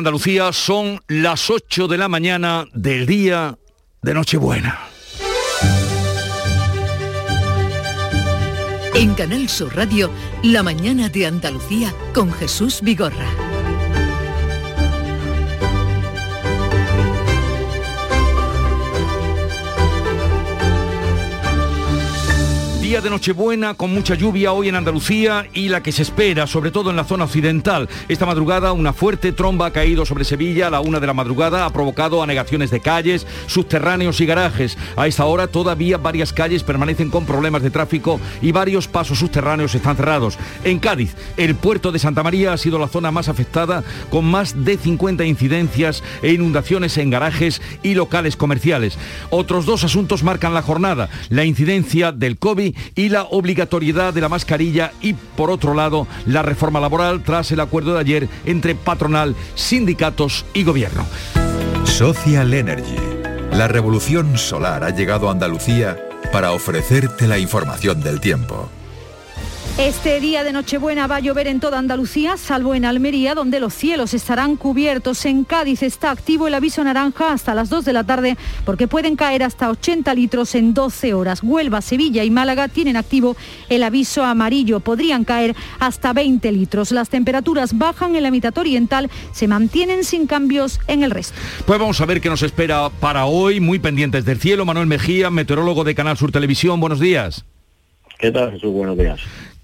Andalucía son las 8 de la mañana del día de Nochebuena. En Canal Sur Radio, La mañana de Andalucía con Jesús Vigorra. Día de Nochebuena con mucha lluvia hoy en Andalucía y la que se espera, sobre todo en la zona occidental. Esta madrugada una fuerte tromba ha caído sobre Sevilla a la una de la madrugada, ha provocado anegaciones de calles, subterráneos y garajes. A esta hora todavía varias calles permanecen con problemas de tráfico y varios pasos subterráneos están cerrados. En Cádiz, el puerto de Santa María ha sido la zona más afectada con más de 50 incidencias e inundaciones en garajes y locales comerciales. Otros dos asuntos marcan la jornada, la incidencia del COVID y la obligatoriedad de la mascarilla y, por otro lado, la reforma laboral tras el acuerdo de ayer entre patronal, sindicatos y gobierno. Social Energy. La revolución solar ha llegado a Andalucía para ofrecerte la información del tiempo. Este día de Nochebuena va a llover en toda Andalucía, salvo en Almería, donde los cielos estarán cubiertos. En Cádiz está activo el aviso naranja hasta las 2 de la tarde, porque pueden caer hasta 80 litros en 12 horas. Huelva, Sevilla y Málaga tienen activo el aviso amarillo. Podrían caer hasta 20 litros. Las temperaturas bajan en la mitad oriental, se mantienen sin cambios en el resto. Pues vamos a ver qué nos espera para hoy, muy pendientes del cielo. Manuel Mejía, meteorólogo de Canal Sur Televisión. Buenos días. ¿Qué tal, Jesús? Buenos días.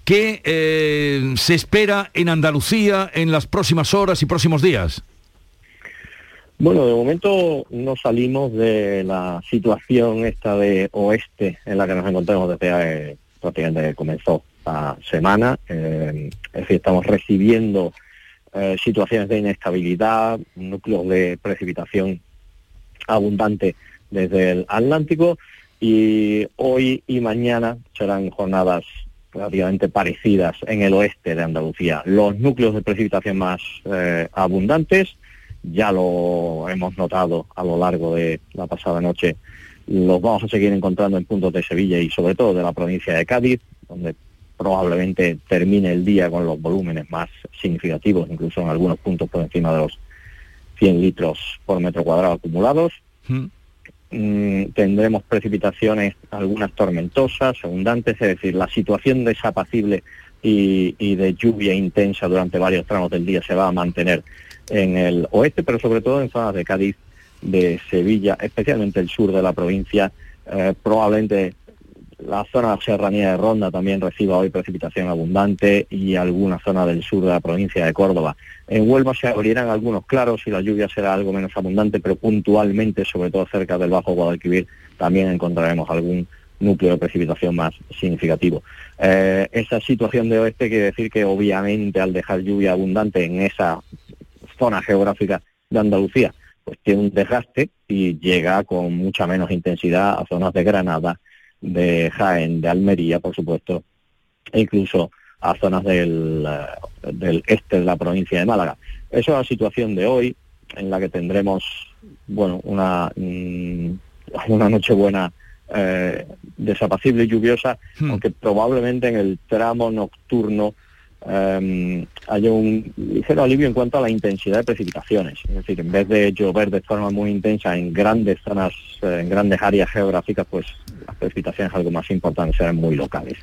¿Qué eh, se espera en Andalucía en las próximas horas y próximos días? Bueno, de momento no salimos de la situación esta de oeste en la que nos encontramos desde eh, prácticamente que comenzó la semana. Eh, es decir, estamos recibiendo eh, situaciones de inestabilidad, núcleos de precipitación abundante desde el Atlántico y hoy y mañana serán jornadas relativamente parecidas en el oeste de Andalucía. Los núcleos de precipitación más eh, abundantes, ya lo hemos notado a lo largo de la pasada noche, los vamos a seguir encontrando en puntos de Sevilla y sobre todo de la provincia de Cádiz, donde probablemente termine el día con los volúmenes más significativos, incluso en algunos puntos por encima de los 100 litros por metro cuadrado acumulados. Hmm. Mm, tendremos precipitaciones, algunas tormentosas, abundantes, es decir, la situación desapacible y, de lluvia intensa durante varios tramos del día se va a mantener en el oeste, pero sobre todo en zonas de Cádiz, de Sevilla, especialmente el sur de la provincia, eh, probablemente la zona serranía de Ronda también reciba hoy precipitación abundante y alguna zona del sur de la provincia de Córdoba. En Huelva se abrirán algunos claros y la lluvia será algo menos abundante, pero puntualmente, sobre todo cerca del Bajo Guadalquivir, también encontraremos algún núcleo de precipitación más significativo. Eh, esa situación de oeste quiere decir que obviamente al dejar lluvia abundante en esa zona geográfica de Andalucía, pues tiene un desgaste y llega con mucha menos intensidad a zonas de Granada, de Jaén, de Almería, por supuesto, e incluso a zonas del, eh, del este de la provincia de Málaga. Esa es la situación de hoy, en la que tendremos, bueno, una, mm, una noche buena eh, desapacible y lluviosa, hmm. aunque probablemente en el tramo nocturno eh, haya un ligero alivio en cuanto a la intensidad de precipitaciones. Es decir, en vez de llover de forma muy intensa en grandes zonas, eh, en grandes áreas geográficas, pues las precipitaciones algo más importantes serán muy locales.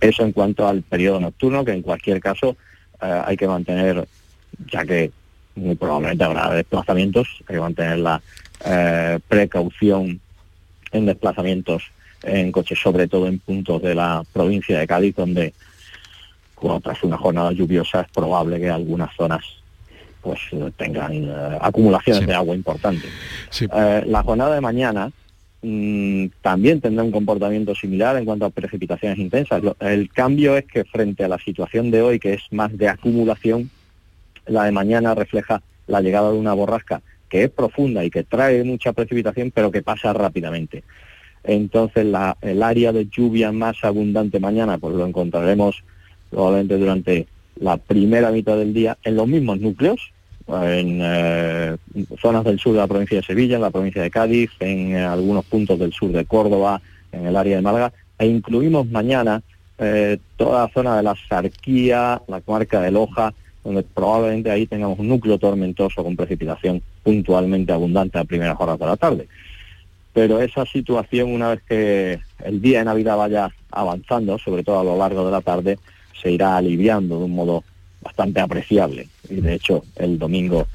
Eso en cuanto al periodo nocturno, que en cualquier caso eh, hay que mantener, ya que muy probablemente habrá desplazamientos, hay que mantener la eh, precaución en desplazamientos en coches, sobre todo en puntos de la provincia de Cádiz, donde tras una jornada lluviosa es probable que algunas zonas pues tengan eh, acumulaciones de agua importantes. Eh, la jornada de mañana mm, también tendrá un comportamiento similar en cuanto a precipitaciones intensas. el cambio es que frente a la situación de hoy, que es más de acumulación, la de mañana refleja la llegada de una borrasca que es profunda y que trae mucha precipitación, pero que pasa rápidamente. Entonces, la, el área de lluvia más abundante mañana, pues lo encontraremos probablemente durante la primera mitad del día en los mismos núcleos, en eh, zonas del sur de la provincia de Sevilla, en la provincia de Cádiz, en eh, algunos puntos del sur de Córdoba, en el área de Málaga, e incluimos mañana eh, toda la zona de la Sarquía, la comarca de Loja, donde probablemente ahí tengamos un núcleo tormentoso con precipitación puntualmente abundante a primeras horas de la tarde. Pero esa situación, una vez que el día de Navidad vaya avanzando, sobre todo a lo largo de la tarde, se irá aliviando de un modo bastante apreciable. Y de hecho, el domingo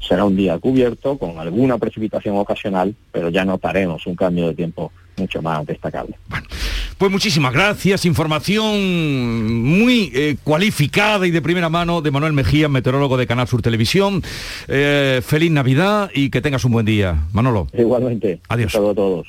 será un día cubierto con alguna precipitación ocasional, pero ya notaremos un cambio de tiempo mucho más destacable. Pues muchísimas gracias, información muy eh, cualificada y de primera mano de Manuel Mejía, meteorólogo de Canal Sur Televisión. Eh, feliz Navidad y que tengas un buen día. Manolo. Igualmente. Adiós. a todos.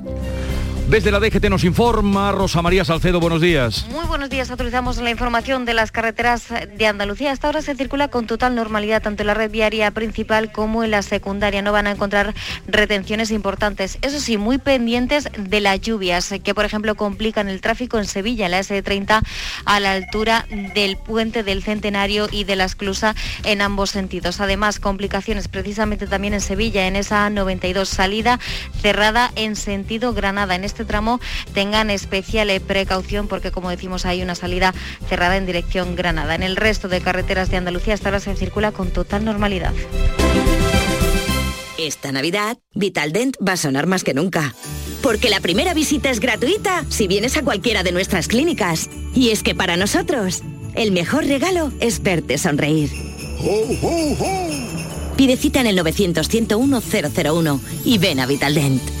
Desde la DGT nos informa Rosa María Salcedo, buenos días. Muy buenos días, actualizamos la información de las carreteras de Andalucía. Hasta ahora se circula con total normalidad tanto en la red viaria principal como en la secundaria. No van a encontrar retenciones importantes. Eso sí, muy pendientes de las lluvias que, por ejemplo, complican el tráfico en Sevilla, en la S30, a la altura del puente del Centenario y de la Esclusa en ambos sentidos. Además, complicaciones precisamente también en Sevilla, en esa 92 salida cerrada en sentido Granada. Este tramo tengan especial eh, precaución porque, como decimos, hay una salida cerrada en dirección Granada. En el resto de carreteras de Andalucía hasta ahora se circula con total normalidad. Esta Navidad, Vitaldent va a sonar más que nunca. Porque la primera visita es gratuita si vienes a cualquiera de nuestras clínicas. Y es que para nosotros, el mejor regalo es verte sonreír. Pide cita en el 900-101-001 y ven a Vitaldent.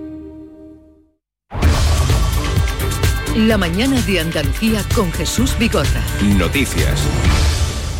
La mañana de Andalucía con Jesús Bigorra. Noticias.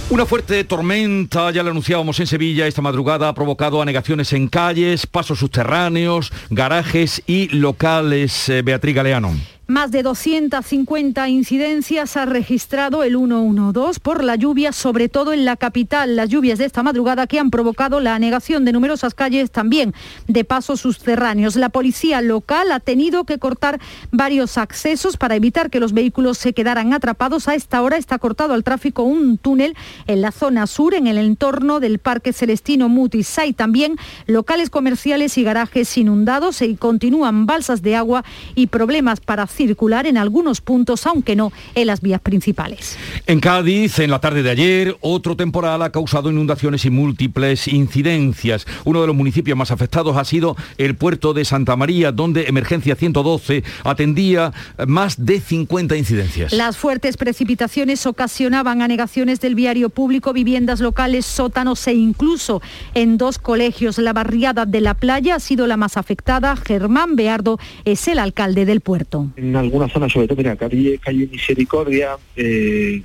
Una fuerte tormenta, ya lo anunciábamos en Sevilla esta madrugada, ha provocado anegaciones en calles, pasos subterráneos, garajes y locales. Eh, Beatriz Galeano. Más de 250 incidencias ha registrado el 112 por la lluvia, sobre todo en la capital. Las lluvias de esta madrugada que han provocado la anegación de numerosas calles, también de pasos subterráneos. La policía local ha tenido que cortar varios accesos para evitar que los vehículos se quedaran atrapados. A esta hora está cortado al tráfico un túnel en la zona sur, en el entorno del Parque Celestino Mutis. Hay también locales comerciales y garajes inundados y continúan balsas de agua y problemas para circular en algunos puntos, aunque no en las vías principales. En Cádiz, en la tarde de ayer, otro temporal ha causado inundaciones y múltiples incidencias. Uno de los municipios más afectados ha sido el puerto de Santa María, donde Emergencia 112 atendía más de 50 incidencias. Las fuertes precipitaciones ocasionaban anegaciones del viario público, viviendas locales, sótanos e incluso en dos colegios. La barriada de la playa ha sido la más afectada. Germán Beardo es el alcalde del puerto en algunas zonas, sobre todo, mira, calle, calle Misericordia, eh,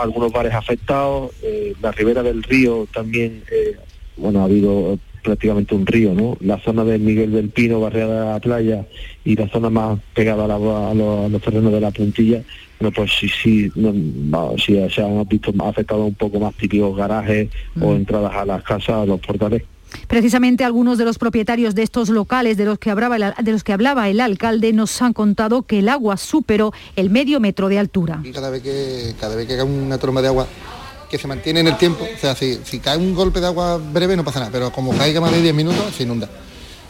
algunos bares afectados, eh, la ribera del río también, eh, bueno, ha habido prácticamente un río, ¿no? La zona de Miguel del Pino, barriada de la playa, y la zona más pegada a, la, a, los, a los, terrenos de la puntilla, bueno, pues sí, sí, no, no, sí se han visto afectados un poco más típicos garajes mm. o entradas a las casas, a los portales. Precisamente algunos de los propietarios de estos locales de los, que hablaba el, alcalde nos han contado que el agua superó el medio metro de altura. Cada vez que cada vez que cae una tromba de agua que se mantiene en el tiempo, o sea, si, si cae un golpe de agua breve no pasa nada, pero como caiga más de 10 minutos se inunda.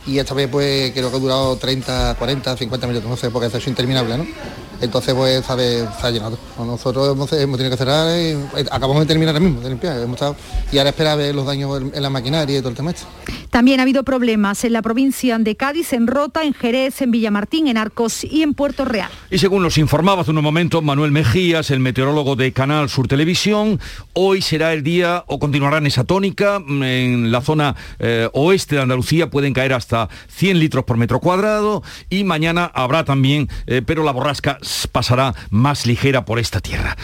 Y esta vez pues creo que ha durado 30, 40, 50 minutos, no sé, porque es interminable, ¿no? Entonces pues se ha llenado. Nosotros hemos, hemos, tenido que cerrar y eh, acabamos de terminar ahora mismo de limpiar. Hemos estado, y ahora espera ver los daños en, en la maquinaria y todo el tema este. También ha habido problemas en la provincia de Cádiz, en Rota, en Jerez, en Villamartín, en Arcos y en Puerto Real. Y según nos informaba hace unos momentos Manuel Mejías, el meteorólogo de Canal Sur Televisión, hoy será el día, o continuará en esa tónica, en la zona eh, oeste de Andalucía pueden caer hasta 100 litros por metro cuadrado y mañana habrá también, eh, pero la borrasca pasará más ligera por esta tierra.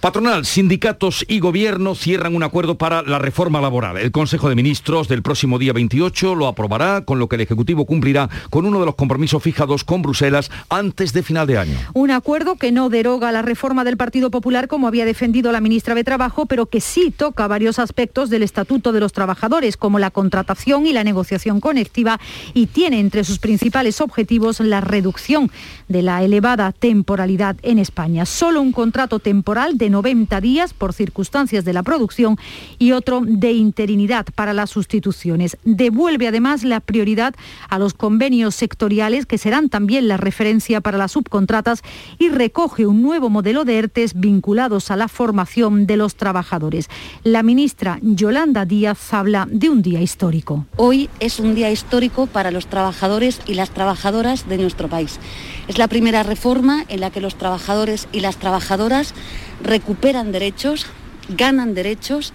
Patronal, sindicatos y gobierno cierran un acuerdo para la reforma laboral. El Consejo de Ministros del próximo día 28 lo aprobará, con lo que el Ejecutivo cumplirá con uno de los compromisos fijados con Bruselas antes de final de año. Un acuerdo que no deroga la reforma del Partido Popular como había defendido la ministra de Trabajo, pero que sí toca varios aspectos del Estatuto de los Trabajadores, como la contratación y la negociación conectiva, y tiene entre sus principales objetivos la reducción de la elevada temporalidad en España. Solo un contrato temporal de 90 días por circunstancias de la producción y otro de interinidad para las sustituciones. Devuelve además la prioridad a los convenios sectoriales que serán también la referencia para las subcontratas y recoge un nuevo modelo de ERTES vinculados a la formación de los trabajadores. La ministra Yolanda Díaz habla de un día histórico. Hoy es un día histórico para los trabajadores y las trabajadoras de nuestro país. Es la primera reforma en la que los trabajadores y las trabajadoras recuperan derechos, ganan derechos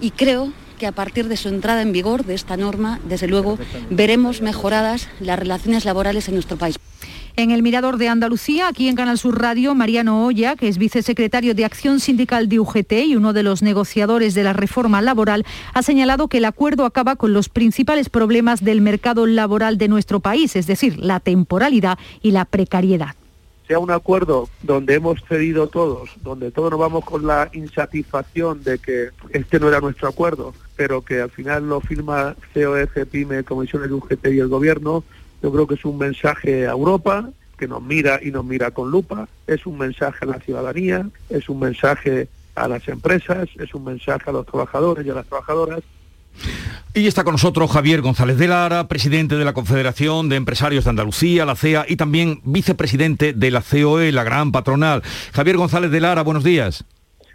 y creo que a partir de su entrada en vigor de esta norma, desde luego, veremos mejoradas las relaciones laborales en nuestro país. En el Mirador de Andalucía, aquí en Canal Sur Radio, Mariano Olla, que es vicesecretario de Acción Sindical de UGT y uno de los negociadores de la reforma laboral, ha señalado que el acuerdo acaba con los principales problemas del mercado laboral de nuestro país, es decir, la temporalidad y la precariedad sea un acuerdo donde hemos cedido todos, donde todos nos vamos con la insatisfacción de que este no era nuestro acuerdo, pero que al final lo firma COF, PYME, Comisiones UGT y el Gobierno, yo creo que es un mensaje a Europa que nos mira y nos mira con lupa, es un mensaje a la ciudadanía, es un mensaje a las empresas, es un mensaje a los trabajadores y a las trabajadoras y está con nosotros Javier González de Lara, presidente de la Confederación de Empresarios de Andalucía, la CEA, y también vicepresidente de la COE, la gran patronal. Javier González de Lara, buenos días.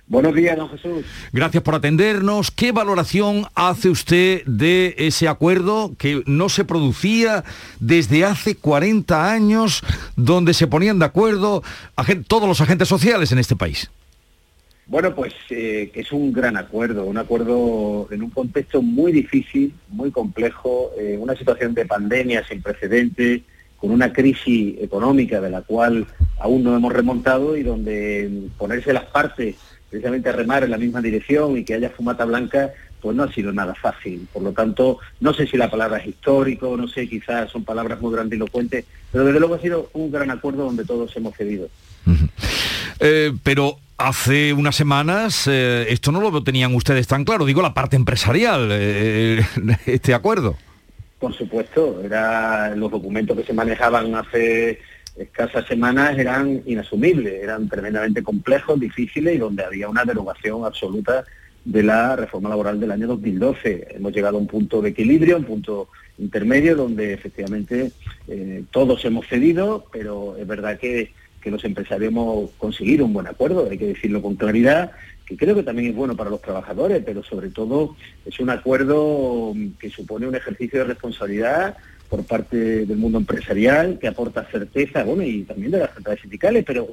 Buenos días, don Jesús. Gracias por atendernos. ¿Qué valoración hace usted de ese acuerdo que no se producía desde hace 40 años, donde se ponían de acuerdo todos los agentes sociales en este país? Bueno, pues eh, es un gran acuerdo, un acuerdo en un contexto muy difícil, muy complejo, eh, una situación de pandemia sin precedentes, con una crisis económica de la cual aún no hemos remontado y donde ponerse las partes precisamente a remar en la misma dirección y que haya fumata blanca, pues no ha sido nada fácil. Por lo tanto, no sé si la palabra es histórico, no sé, quizás son palabras muy grandilocuentes, pero desde luego ha sido un gran acuerdo donde todos hemos cedido. Eh, pero hace unas semanas eh, esto no lo tenían ustedes tan claro, digo la parte empresarial, eh, este acuerdo. Por supuesto, era, los documentos que se manejaban hace escasas semanas eran inasumibles, eran tremendamente complejos, difíciles y donde había una derogación absoluta de la reforma laboral del año 2012. Hemos llegado a un punto de equilibrio, un punto intermedio donde efectivamente todos hemos cedido, pero es verdad que que los empresarios hemos conseguido un buen acuerdo, hay que decirlo con claridad, que creo que también es bueno para los trabajadores, pero sobre todo es un acuerdo que supone un ejercicio de responsabilidad por parte del mundo empresarial, que aporta certeza, bueno, y también de las centrales sindicales, pero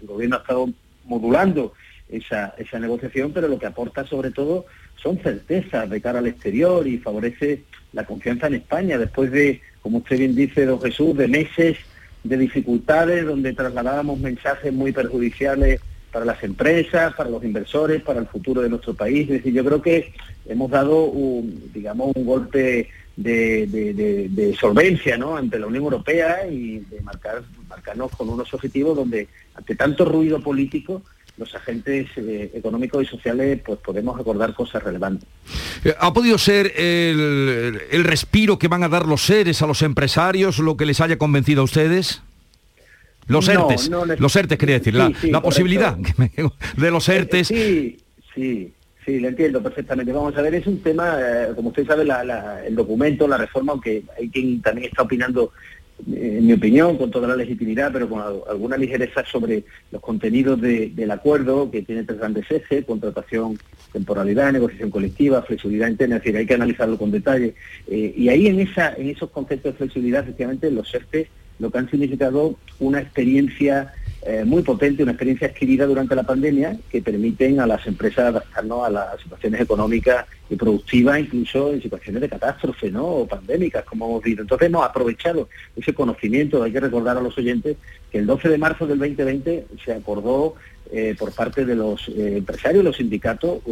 el gobierno ha estado modulando esa, esa negociación, pero lo que aporta sobre todo son certezas de cara al exterior y favorece la confianza en España, después de, como usted bien dice, don Jesús, de meses de dificultades donde trasladábamos mensajes muy perjudiciales para las empresas, para los inversores, para el futuro de nuestro país. Es yo creo que hemos dado un, digamos, un golpe de, solvencia ¿no? ante la Unión Europea y de marcar, marcarnos con unos objetivos donde ante tanto ruido político los agentes eh, económicos y sociales pues podemos acordar cosas relevantes. Eh, ¿Ha podido ser el, el, respiro que van a dar los seres a los empresarios lo que les haya convencido a ustedes? Los ERTES, los ERTES quería decir, la, posibilidad de los ERTES. Sí, sí, sí, lo entiendo perfectamente. Vamos a ver, es un tema, eh, como usted sabe, el documento, la reforma, aunque hay quien también está opinando en mi opinión, con toda la legitimidad, pero con alguna ligereza sobre los contenidos del acuerdo, que tiene tres grandes ejes, contratación, temporalidad, negociación colectiva, flexibilidad interna, es decir, hay que analizarlo con detalle. Eh, y ahí en, esa, en esos conceptos de flexibilidad, efectivamente, los ERTE lo que han significado una experiencia eh, muy potente, una experiencia adquirida durante la pandemia que permiten a las empresas adaptarnos a las situaciones económicas y productivas, incluso en situaciones de catástrofe ¿no? o pandémicas, como hemos visto. Entonces hemos aprovechado ese conocimiento, hay que recordar a los oyentes que el 12 de marzo del 2020 se acordó eh, por parte de los eh, empresarios, los sindicatos,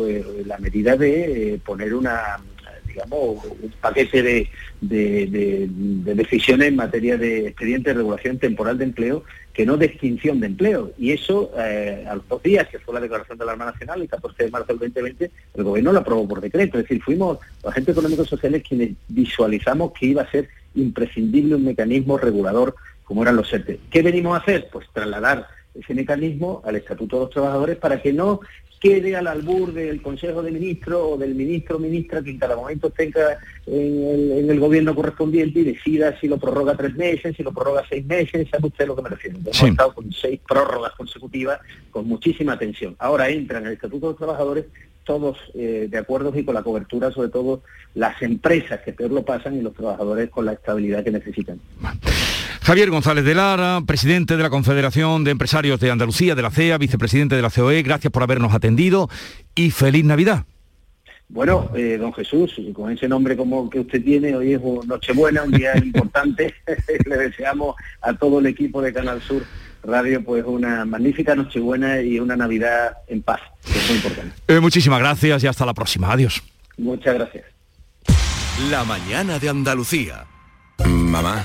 la medida de poner una digamos, un paquete de, de, decisiones en materia de expediente de regulación temporal de empleo que no de extinción de empleo. Y eso, eh, a los dos días, que fue la declaración de la Arma Nacional, el 14 de marzo del 2020, el gobierno lo aprobó por decreto. Es decir, fuimos los agentes económicos sociales quienes visualizamos que iba a ser imprescindible un mecanismo regulador como eran los ERTE. ¿Qué venimos a hacer? Pues trasladar ese mecanismo al Estatuto de los Trabajadores para que no quede al albur del Consejo de Ministros o del ministro o ministra que en cada momento tenga en el, gobierno correspondiente y decida si lo prorroga tres meses, si lo prorroga seis meses, sabe usted lo que me refiero. Hemos estado con seis prórrogas consecutivas con muchísima atención. Ahora entra en el Estatuto de los Trabajadores todos eh, de acuerdo y con la cobertura, sobre todo las empresas que peor lo pasan y los trabajadores con la estabilidad que necesitan. Javier González de Lara, presidente de la Confederación de Empresarios de Andalucía, de la CEA, vicepresidente de la COE, gracias por habernos atendido y feliz Navidad. Bueno, eh, don Jesús, con ese nombre como que usted tiene, hoy es Nochebuena, un día importante. Le deseamos a todo el equipo de Canal Sur Radio pues una magnífica Nochebuena y una Navidad en paz, que es muy importante. Eh, muchísimas gracias y hasta la próxima. Adiós. Muchas gracias. La mañana de Andalucía. Mamá.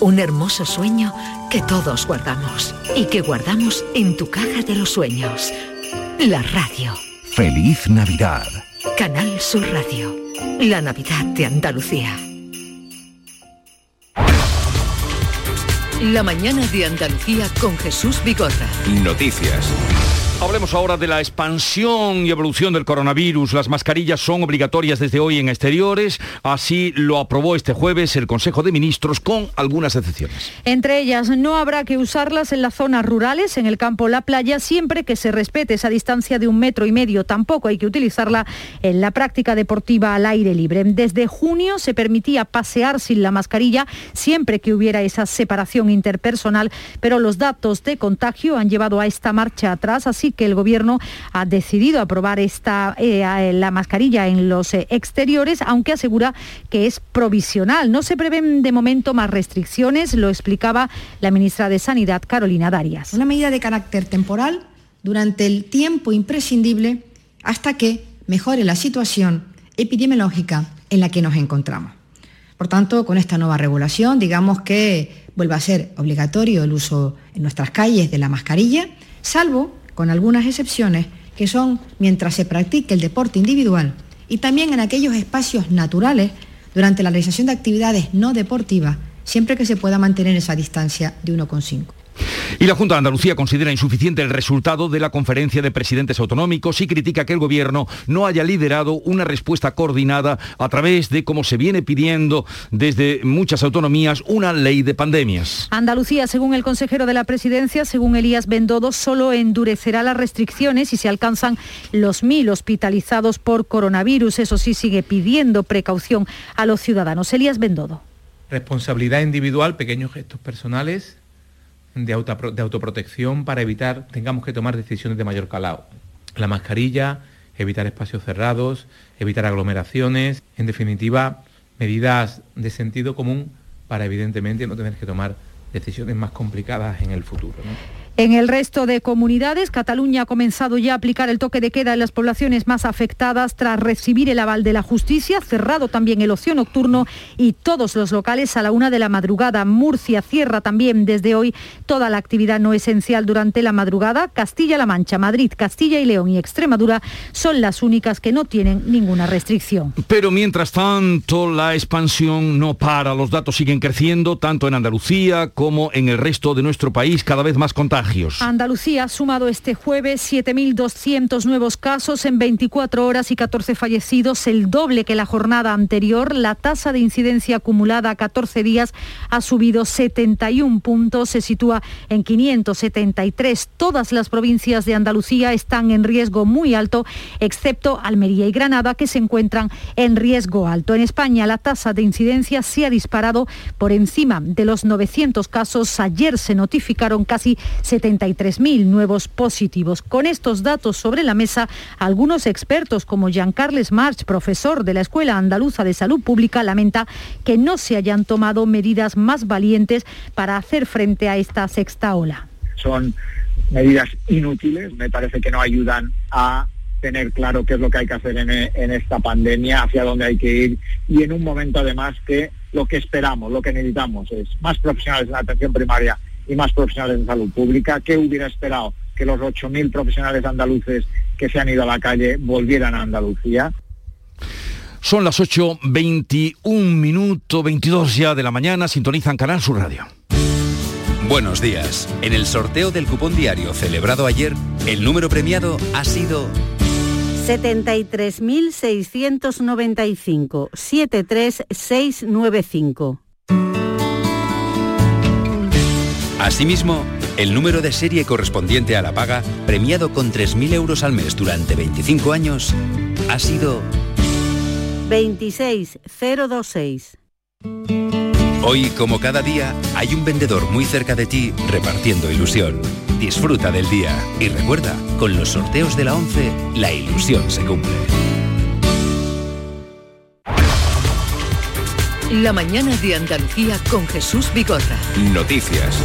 Un hermoso sueño que todos guardamos y que guardamos en tu caja de los sueños. La radio. Feliz Navidad. Canal Sur Radio. La Navidad de Andalucía. La mañana de Andalucía con Jesús Bigorra. Noticias. Hablemos ahora de la expansión y evolución del coronavirus. Las mascarillas son obligatorias desde hoy en exteriores. Así lo aprobó este jueves el Consejo de Ministros con algunas excepciones. Entre ellas, no habrá que usarlas en las zonas rurales, en el campo la playa, siempre que se respete esa distancia de un metro y medio. Tampoco hay que utilizarla en la práctica deportiva al aire libre. Desde junio se permitía pasear sin la mascarilla siempre que hubiera esa separación interpersonal, pero los datos de contagio han llevado a esta marcha atrás, así que el Gobierno ha decidido aprobar esta, eh, la mascarilla en los eh, exteriores, aunque asegura que es provisional. No se prevén de momento más restricciones, lo explicaba la ministra de Sanidad, Carolina Darias. Una medida de carácter temporal durante el tiempo imprescindible hasta que mejore la situación epidemiológica en la que nos encontramos. Por tanto, con esta nueva regulación, digamos que vuelve a ser obligatorio el uso en nuestras calles de la mascarilla, salvo con algunas excepciones, que son mientras se practique el deporte individual y también en aquellos espacios naturales durante la realización de actividades no deportivas, siempre que se pueda mantener esa distancia de 1,5. Y la Junta de Andalucía considera insuficiente el resultado de la conferencia de presidentes autonómicos y critica que el Gobierno no haya liderado una respuesta coordinada a través de, como se viene pidiendo desde muchas autonomías, una ley de pandemias. Andalucía, según el consejero de la presidencia, según Elías Bendodo, solo endurecerá las restricciones si se alcanzan los mil hospitalizados por coronavirus. Eso sí, sigue pidiendo precaución a los ciudadanos. Elías Bendodo. Responsabilidad individual, pequeños gestos personales de, autoprotección para evitar tengamos que tomar decisiones de mayor calado. La mascarilla, evitar espacios cerrados, evitar aglomeraciones, en definitiva, medidas de sentido común para evidentemente no tener que tomar decisiones más complicadas en el futuro. En el resto de comunidades, Cataluña ha comenzado ya a aplicar el toque de queda en las poblaciones más afectadas tras recibir el aval de la justicia, cerrado también el ocio nocturno y todos los locales a la una de la madrugada. Murcia cierra también desde hoy toda la actividad no esencial durante la madrugada. Castilla-La Mancha, Madrid, Castilla y León y Extremadura son las únicas que no tienen ninguna restricción. Pero mientras tanto, la expansión no para. Los datos siguen creciendo tanto en Andalucía como en el resto de nuestro país, cada vez más contagios. Andalucía ha sumado este jueves 7.200 nuevos casos en 24 horas y 14 fallecidos, el doble que la jornada anterior. La tasa de incidencia acumulada a 14 días ha subido 71 puntos, se sitúa en 573. Todas las provincias de Andalucía están en riesgo muy alto, excepto Almería y Granada, que se encuentran en riesgo alto. En España la tasa de incidencia se ha disparado por encima de los 900 casos. Ayer se notificaron casi 73.000 nuevos positivos. Con estos datos sobre la mesa, algunos expertos como Jean-Carles March, profesor de la Escuela Andaluza de Salud Pública, lamenta que no se hayan tomado medidas más valientes para hacer frente a esta sexta ola. Son medidas inútiles, me parece que no ayudan a tener claro qué es lo que hay que hacer en, en, esta pandemia, hacia dónde hay que ir y en un momento además que lo que esperamos, lo que necesitamos es más profesionales en la atención primaria y más profesionales de salud pública. ¿Qué hubiera esperado? Que los 8.000 profesionales andaluces que se han ido a la calle volvieran a Andalucía. Son las 8.21 minutos, 22 ya de la mañana, sintonizan Canal Sur Radio. Buenos días. En el sorteo del cupón diario celebrado ayer, el número premiado ha sido 73.695 73695. Asimismo, el número de serie correspondiente a la paga, premiado con 3.000 euros al mes durante 25 años, ha sido 26026. Hoy, como cada día, hay un vendedor muy cerca de ti repartiendo ilusión. Disfruta del día y recuerda, con los sorteos de la 11, la ilusión se cumple. La mañana de Andalucía con Jesús Bigorra. Noticias.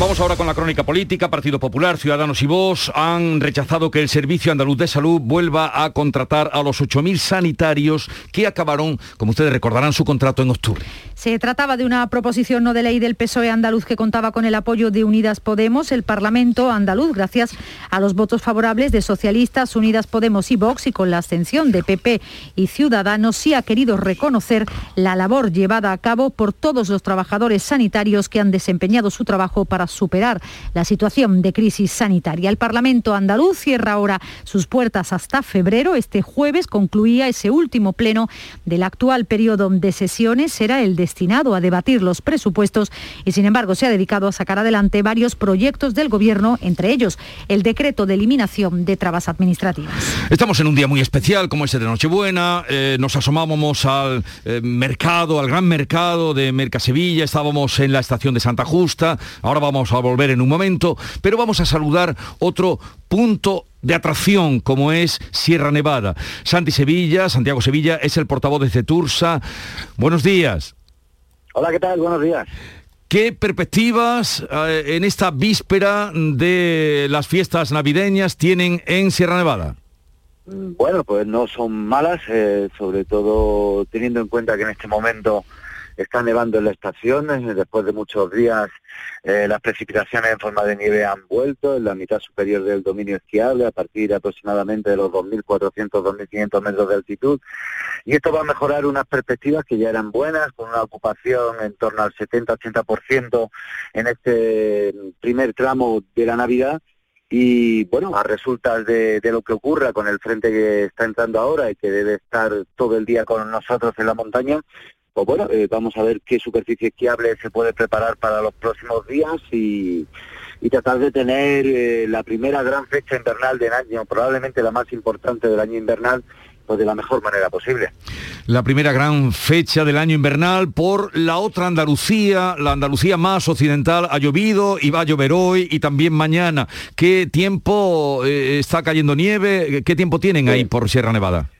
Vamos ahora con la crónica política. Partido Popular, Ciudadanos y Vos han rechazado que el Servicio Andaluz de Salud vuelva a contratar a los 8.000 sanitarios que acabaron, como ustedes recordarán, su contrato en octubre. Se trataba de una proposición no de ley del PSOE andaluz que contaba con el apoyo de Unidas Podemos. El Parlamento andaluz, gracias a los votos favorables de Socialistas, Unidas Podemos y Vox y con la abstención de PP y Ciudadanos, sí ha querido reconocer la labor llevada a cabo por todos los trabajadores sanitarios que han desempeñado su trabajo para superar la situación de crisis sanitaria. El Parlamento andaluz cierra ahora sus puertas hasta febrero. Este jueves concluía ese último pleno del actual periodo de sesiones. Será el destinado a debatir los presupuestos y, sin embargo, se ha dedicado a sacar adelante varios proyectos del Gobierno, entre ellos el decreto de eliminación de trabas administrativas. Estamos en un día muy especial, como ese de Nochebuena. Eh, nos asomábamos al eh, mercado, al gran mercado de Mercasevilla. Estábamos en la estación de Santa Justa. Ahora vamos a volver en un momento, pero vamos a saludar otro punto de atracción como es Sierra Nevada. Santi Sevilla, Santiago Sevilla, es el portavoz de Cetursa. Buenos días. Hola, ¿qué tal? Buenos días. ¿Qué perspectivas eh, en esta víspera de las fiestas navideñas tienen en Sierra Nevada? Bueno, pues no son malas, eh, sobre todo teniendo en cuenta que en este momento está nevando en la estación, eh, después de muchos días eh, las precipitaciones en forma de nieve han vuelto en la mitad superior del dominio esquiable a partir aproximadamente de los 2.400, 2.500 metros de altitud. Y esto va a mejorar unas perspectivas que ya eran buenas, con una ocupación en torno al 70-80% en este primer tramo de la Navidad. Y bueno, a resultas de, lo que ocurra con el frente que está entrando ahora y que debe estar todo el día con nosotros en la montaña, pues bueno, eh, vamos a ver qué superficie esquiable se puede preparar para los próximos días y, tratar de tener eh, la primera gran fecha invernal del año, probablemente la más importante del año invernal, pues de la mejor manera posible. La primera gran fecha del año invernal por la otra Andalucía, la Andalucía más occidental, ha llovido y va a llover hoy y también mañana. ¿Qué tiempo eh, está cayendo nieve? ¿Qué tiempo tienen ahí por Sierra Nevada?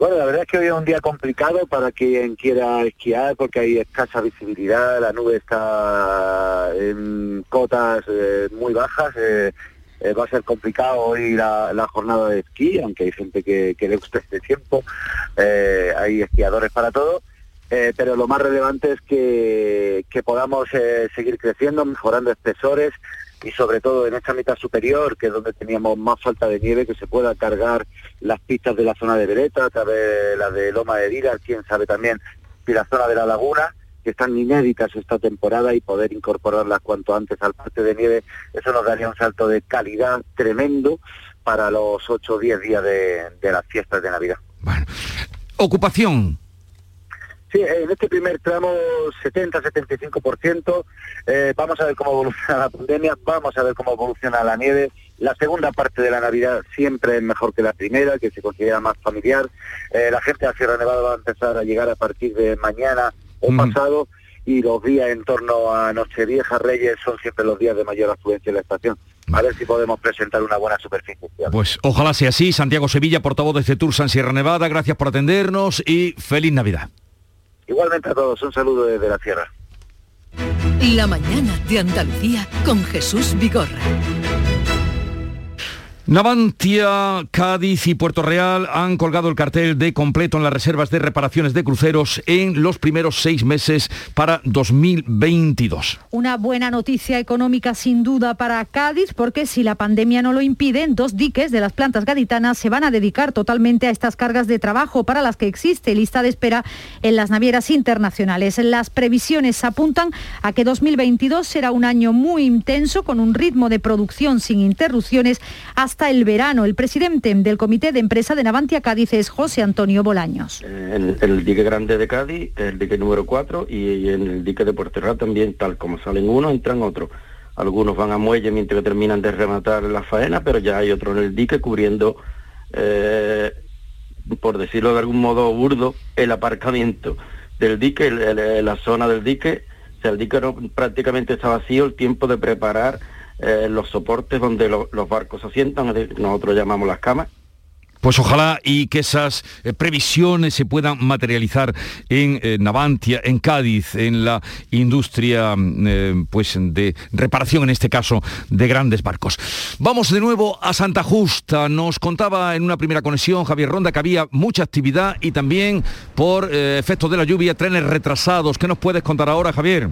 Bueno, la verdad es que hoy es un día complicado para quien quiera esquiar porque hay escasa visibilidad, la nube está en cotas eh, muy bajas, eh, eh, va a ser complicado hoy la, jornada de esquí, aunque hay gente que, le gusta este tiempo, hay esquiadores para todo, pero lo más relevante es que, que podamos seguir creciendo, mejorando espesores, y sobre todo en esta mitad superior, que es donde teníamos más falta de nieve, que se pueda cargar las pistas de la zona de vez la de Loma de Diras, quién sabe también, y la zona de la laguna, que están inéditas esta temporada y poder incorporarlas cuanto antes al parque de nieve, eso nos daría un salto de calidad tremendo para los 8 o 10 días de, de las fiestas de Navidad. Bueno. Ocupación, Sí, en este primer tramo 70-75%. Eh, vamos a ver cómo evoluciona la pandemia, vamos a ver cómo evoluciona la nieve. La segunda parte de la Navidad siempre es mejor que la primera, que se considera más familiar. Eh, la gente a Sierra Nevada va a empezar a llegar a partir de mañana o pasado y los días en torno a Nochevieja, Reyes son siempre los días de mayor afluencia en la estación. A ver si podemos presentar una buena superficie. Pues ojalá sea así. Santiago Sevilla, portavoz de CETUR San Sierra Nevada, gracias por atendernos y feliz Navidad. Igualmente a todos, un saludo desde la sierra. La mañana de Andalucía con Jesús Vigorra. Navantia, Cádiz y Puerto Real han colgado el cartel de completo en las reservas de reparaciones de cruceros en los primeros seis meses para 2022. Una buena noticia económica sin duda para Cádiz porque si la pandemia no lo impide, dos diques de las plantas gaditanas se van a dedicar totalmente a estas cargas de trabajo para las que existe lista de espera en las navieras internacionales. Las previsiones apuntan a que 2022 será un año muy intenso con un ritmo de producción sin interrupciones hasta el verano. El presidente del Comité de Empresa de Navantia Cádiz es José Antonio Bolaños. En, el dique grande de Cádiz, el dique número 4, y en el dique de Puerto también, tal como salen uno, entran otros. Algunos van a muelle mientras terminan de rematar la faena, pero ya hay otro en el dique cubriendo, eh, por decirlo de algún modo burdo, el aparcamiento del dique, la zona del dique. O sea, el dique prácticamente está vacío, el tiempo de preparar eh, los soportes donde los barcos se asientan, nosotros llamamos las camas. Pues ojalá y que esas eh, previsiones se puedan materializar en eh, Navantia, en Cádiz, en la industria mm, pues de reparación, en este caso, de grandes barcos. Vamos de nuevo a Santa Justa. Nos contaba en una primera conexión Javier Ronda que había mucha actividad y también por efectos de la lluvia, trenes retrasados. ¿Qué nos puedes contar ahora, Javier?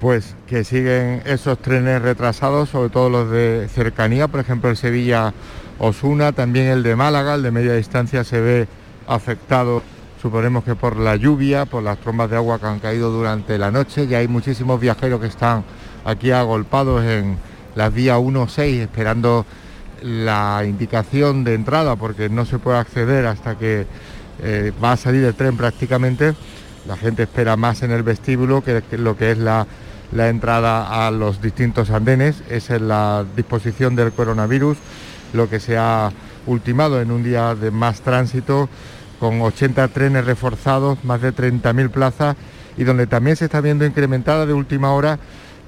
Pues que siguen esos trenes retrasados, sobre todo los de cercanía, por ejemplo el Sevilla Osuna, también el de Málaga, el de media distancia se ve afectado, suponemos que por la lluvia, por las trombas de agua que han caído durante la noche, y hay muchísimos viajeros que están aquí agolpados en las vías 1-6 esperando la indicación de entrada porque no se puede acceder hasta que eh, va a salir el tren prácticamente. La gente espera más en el vestíbulo que lo que es la la entrada a los distintos andenes. es en la disposición del coronavirus, lo que se ha ultimado en un día de más tránsito, con 80 trenes reforzados, más de 30.000 plazas y donde también se está viendo incrementada de última hora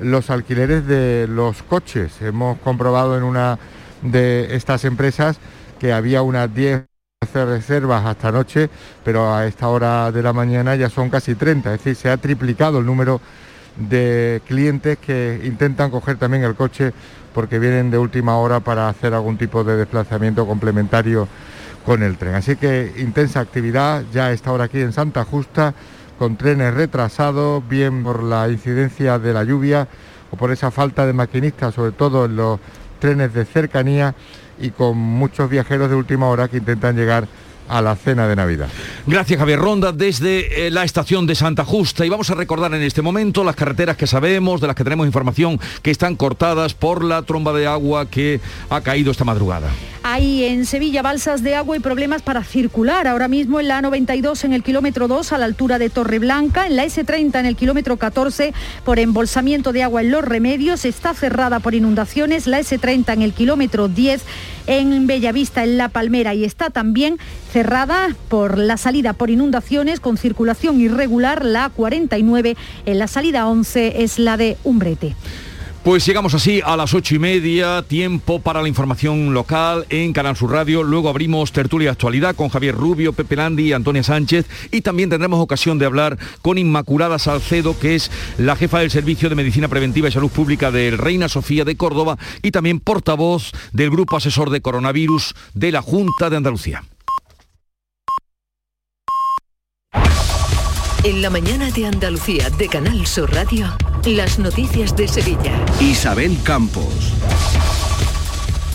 los alquileres de los coches. Hemos comprobado en una de estas empresas que había unas 10 reservas hasta anoche, pero a esta hora de la mañana ya son casi 30, es decir, se ha triplicado el número de clientes que intentan coger también el coche porque vienen de última hora para hacer algún tipo de desplazamiento complementario con el tren. Así que intensa actividad ya a esta hora aquí en Santa Justa, con trenes retrasados, bien por la incidencia de la lluvia o por esa falta de maquinistas, sobre todo en los trenes de cercanía y con muchos viajeros de última hora que intentan llegar a la cena de Navidad. Gracias Javier Ronda desde eh, la estación de Santa Justa y vamos a recordar en este momento las carreteras que sabemos, de las que tenemos información, que están cortadas por la tromba de agua que ha caído esta madrugada. Hay en Sevilla balsas de agua y problemas para circular. Ahora mismo en la A92 en el kilómetro 2 a la altura de Torreblanca, en la S30 en el kilómetro 14 por embolsamiento de agua en los remedios, está cerrada por inundaciones, la S30 en el kilómetro 10 en Bellavista, en La Palmera, y está también cerrada por la salida por inundaciones con circulación irregular la 49, en la salida 11 es la de Umbrete. Pues llegamos así a las ocho y media, tiempo para la información local en Canal Sur Radio. Luego abrimos tertulia actualidad con Javier Rubio, Pepe Landi y Antonia Sánchez. Y también tendremos ocasión de hablar con Inmaculada Salcedo, que es la jefa del Servicio de Medicina Preventiva y Salud Pública del Reina Sofía de Córdoba y también portavoz del Grupo Asesor de Coronavirus de la Junta de Andalucía. En la mañana de Andalucía de Canal Sur Radio, las noticias de Sevilla. Isabel Campos.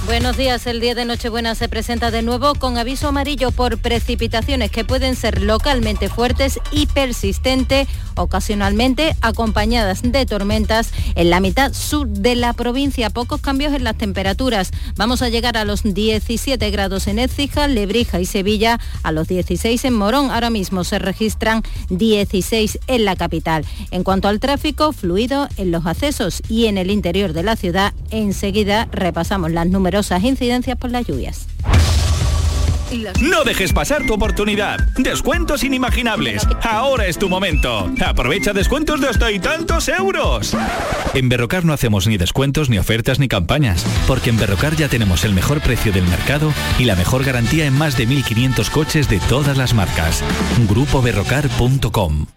Buenos días, el día de Nochebuena se presenta de nuevo con aviso amarillo por precipitaciones que pueden ser localmente fuertes y persistentes, ocasionalmente acompañadas de tormentas en la mitad sur de la provincia. Pocos cambios en las temperaturas. Vamos a llegar a los 17 grados en Écija, Lebrija y Sevilla, a los 16 en Morón. Ahora mismo se registran 16 en la capital. En cuanto al tráfico, fluido en los accesos y en el interior de la ciudad, enseguida repasamos las números incidencias por las lluvias. No dejes pasar tu oportunidad. Descuentos inimaginables. Ahora es tu momento. Aprovecha descuentos de hasta y tantos euros. En Berrocar no hacemos ni descuentos, ni ofertas, ni campañas. Porque en Berrocar ya tenemos el mejor precio del mercado y la mejor garantía en más de 1.500 coches de todas las marcas. GrupoBerrocar.com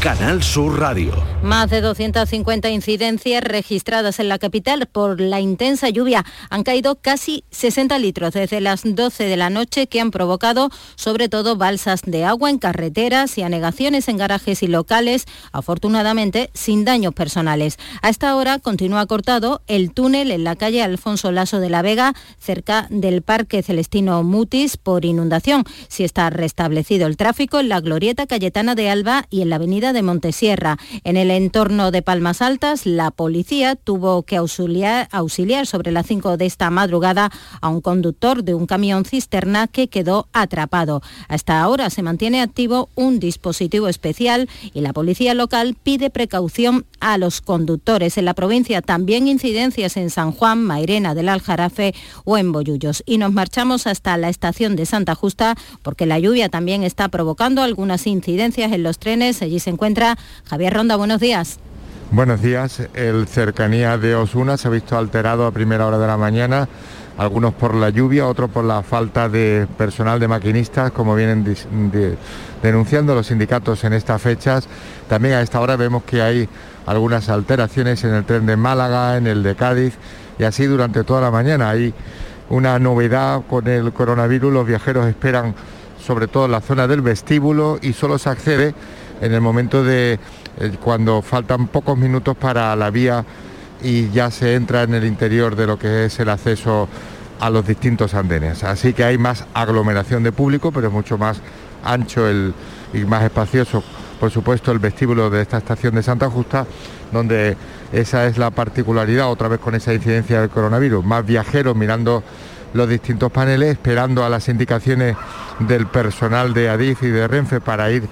Canal Sur Radio. Más de 250 incidencias registradas en la capital por la intensa lluvia. Han caído casi 60 litros desde las 12 de la noche que han provocado sobre todo balsas de agua en carreteras y anegaciones en garajes y locales, afortunadamente sin daños personales. A esta hora continúa cortado el túnel en la calle Alfonso Laso de la Vega, cerca del Parque Celestino Mutis, por inundación. Si está restablecido el tráfico en la Glorieta Cayetana de Alba y en la avenida de Montesierra. En el entorno de Palmas Altas, la policía tuvo que auxiliar, sobre las 5 de esta madrugada a un conductor de un camión cisterna que quedó atrapado. Hasta ahora se mantiene activo un dispositivo especial y la policía local pide precaución a los conductores. En la provincia también incidencias en San Juan, Mairena del Aljarafe o en Bollullos. Y nos marchamos hasta la estación de Santa Justa porque la lluvia también está provocando algunas incidencias en los trenes. Allí se encuentra Javier Ronda. Buenos días. Buenos días. El cercanía de Osuna se ha visto alterado a primera hora de la mañana, algunos por la lluvia, otros por la falta de personal de maquinistas, como vienen denunciando los sindicatos en estas fechas. También a esta hora vemos que hay algunas alteraciones en el tren de Málaga, en el de Cádiz y así durante toda la mañana. Hay una novedad con el coronavirus, los viajeros esperan sobre todo en la zona del vestíbulo y solo se accede en el momento de eh, cuando faltan pocos minutos para la vía y ya se entra en el interior de lo que es el acceso a los distintos andenes. Así que hay más aglomeración de público, pero es mucho más ancho el, y más espacioso, por supuesto, el vestíbulo de esta estación de Santa Justa, donde esa es la particularidad, otra vez con esa incidencia del coronavirus, más viajeros mirando los distintos paneles, esperando a las indicaciones del personal de Adif y de Renfe para ir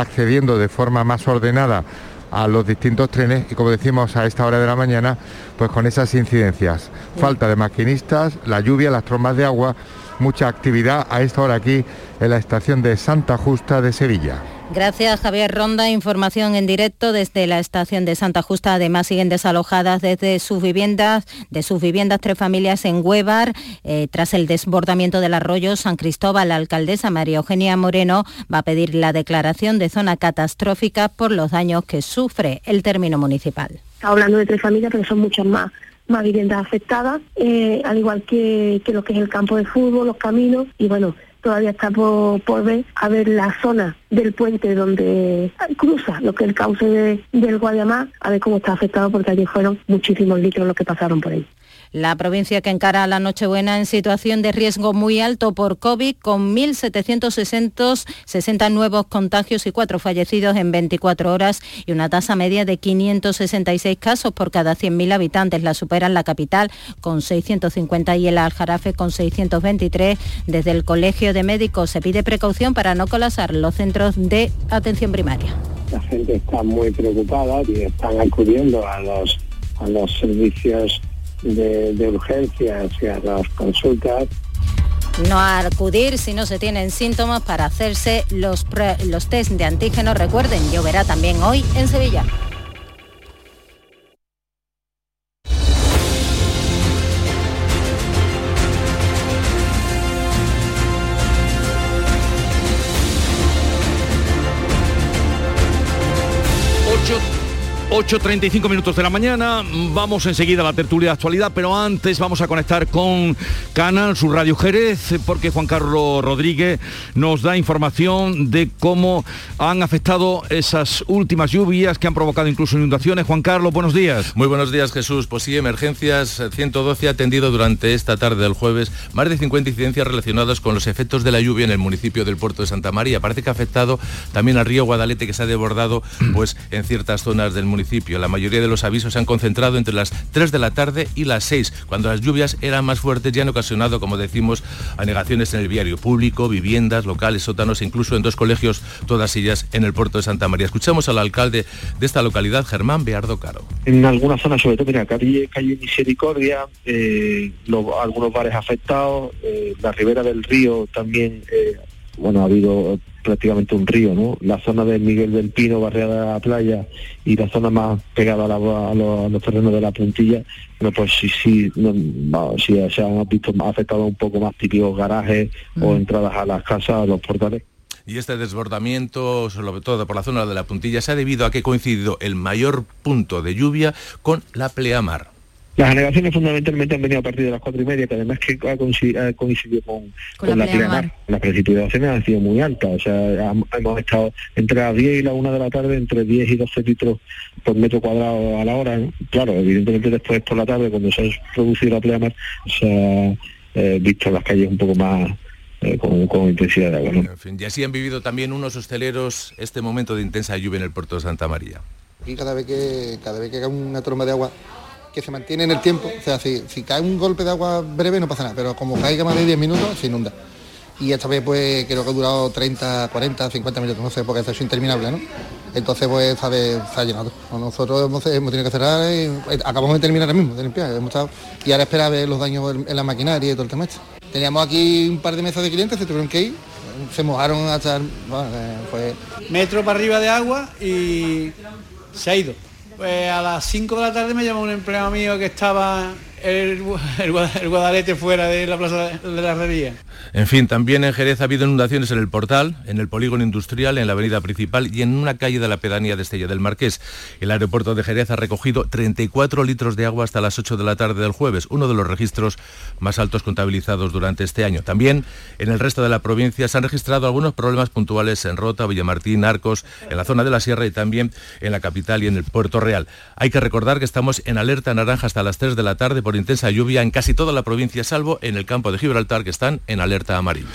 accediendo de forma más ordenada a los distintos trenes y como decimos a esta hora de la mañana, pues con esas incidencias. Falta de maquinistas, la lluvia, las trombas de agua, mucha actividad a esta hora aquí en la estación de Santa Justa de Sevilla. Gracias Javier Ronda, información en directo desde la estación de Santa Justa. Además siguen desalojadas desde sus viviendas, de sus viviendas tres familias en Huevar, eh, tras el desbordamiento del arroyo San Cristóbal. La alcaldesa María Eugenia Moreno va a pedir la declaración de zona catastrófica por los daños que sufre el término municipal. Está hablando de tres familias, pero son muchas más más viviendas afectadas, eh, al igual que, que, lo que es el campo de fútbol, los caminos y bueno, todavía está por, ver, a ver la zona del puente donde cruza lo que es el cauce del Guayamá, a ver cómo está afectado porque allí fueron muchísimos litros los que pasaron por ahí. La provincia que encara la Nochebuena en situación de riesgo muy alto por COVID, con 1.760 nuevos contagios y cuatro fallecidos en 24 horas y una tasa media de 566 casos por cada 100.000 habitantes. La superan la capital con 650 y el Aljarafe con 623. Desde el Colegio de Médicos se pide precaución para no colapsar los centros de atención primaria. La gente está muy preocupada y están acudiendo a los, a los servicios de, urgencias y a las consultas no acudir si no se tienen síntomas para hacerse los, los test de antígenos. Recuerden, lloverá también hoy en Sevilla. 8.35 minutos de la mañana, vamos enseguida a la tertulia de actualidad, pero antes vamos a conectar con Canal Sur Radio Jerez, porque Juan Carlos Rodríguez nos da información de cómo han afectado esas últimas lluvias que han provocado incluso inundaciones. Juan Carlos, buenos días. Muy buenos días, Jesús. Pues sí, Emergencias 112 ha atendido durante esta tarde del jueves más de 50 incidencias relacionadas con los efectos de la lluvia en el municipio del puerto de Santa María. Parece que ha afectado también al río Guadalete, que se ha desbordado pues, en ciertas zonas del municipio la mayoría de los avisos se han concentrado entre las 3 de la tarde y las 6, cuando las lluvias eran más fuertes y han ocasionado, como decimos, anegaciones en el viario público, viviendas, locales, sótanos, incluso en dos colegios, todas ellas en el puerto de Santa María. Escuchamos al alcalde de esta localidad, Germán Beardo Caro. En algunas zonas, sobre todo, mira, calle, calle Misericordia, eh, algunos bares afectados, eh, la ribera del río también, eh, bueno, ha habido prácticamente un río, ¿no? La zona de Miguel del Pino, barriada de la playa, y la zona más pegada a, los, terrenos de la puntilla, no, pues sí, sí, se han visto afectados un poco más típicos garajes o mm. entradas a las casas, a los portales. Y este desbordamiento, sobre todo por la zona de la puntilla, se ha debido a que ha coincidido el mayor punto de lluvia con la pleamar. Las anegaciones fundamentalmente han venido a partir de las cuatro y media, que además que ha coincidido, con, la, la Las precipitaciones han sido muy altas, o sea, hemos estado entre las 10 y la 1 de la tarde, entre 10 y 12 litros por metro cuadrado a la hora. Claro, evidentemente después por la tarde, cuando se ha producido la pleamar, se ha eh, visto las calles un poco más eh, con, intensidad de agua. y así han vivido también unos hosteleros este momento de intensa lluvia en el puerto de Santa María. Y cada vez que cada vez que cae una tromba de agua que se mantiene en el tiempo. O sea, si, cae un golpe de agua breve no pasa nada, pero como caiga más de 10 minutos se inunda. Y esta vez pues creo que ha durado 30, 40, 50 minutos, no sé, porque es interminable, ¿no? Entonces pues esta vez se ha llenado. Nosotros hemos, tenido que cerrar y eh, acabamos de terminar ahora mismo, de limpiar. Hemos estado, y ahora espera ver los daños en la maquinaria y todo el tema este. Teníamos aquí un par de mesas de clientes, se tuvieron que ir, se mojaron hasta... Bueno, fue... Metro para arriba de agua y se ha ido. Pues a las 5 de la tarde me llamó un empleado mío que estaba el, Guadalete fuera de la plaza de la Herrería. En fin, también en Jerez ha habido inundaciones en el portal, en el polígono industrial, en la avenida principal y en una calle de la pedanía de Estella del Marqués. El aeropuerto de Jerez ha recogido 34 litros de agua hasta las 8 de la tarde del jueves, uno de los registros más altos contabilizados durante este año. También en el resto de la provincia se han registrado algunos problemas puntuales en Rota, Villamartín, Arcos, en la zona de la Sierra y también en la capital y en el Puerto Real. Hay que recordar que estamos en alerta naranja hasta las 3 de la tarde por intensa lluvia en casi toda la provincia, salvo en el campo de Gibraltar, que están en alerta amarilla.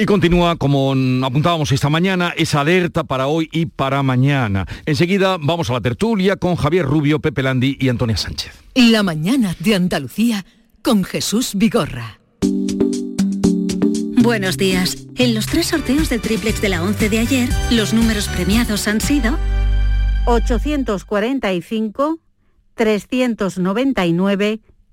Y continúa, como apuntábamos esta mañana, esa alerta para hoy y para mañana. Enseguida vamos a la tertulia con Javier Rubio, Pepe Landi y Antonia Sánchez. La mañana de Andalucía con Jesús Vigorra. Buenos días. En los tres sorteos del triplex de la 11 de ayer, los números premiados han sido 845, 399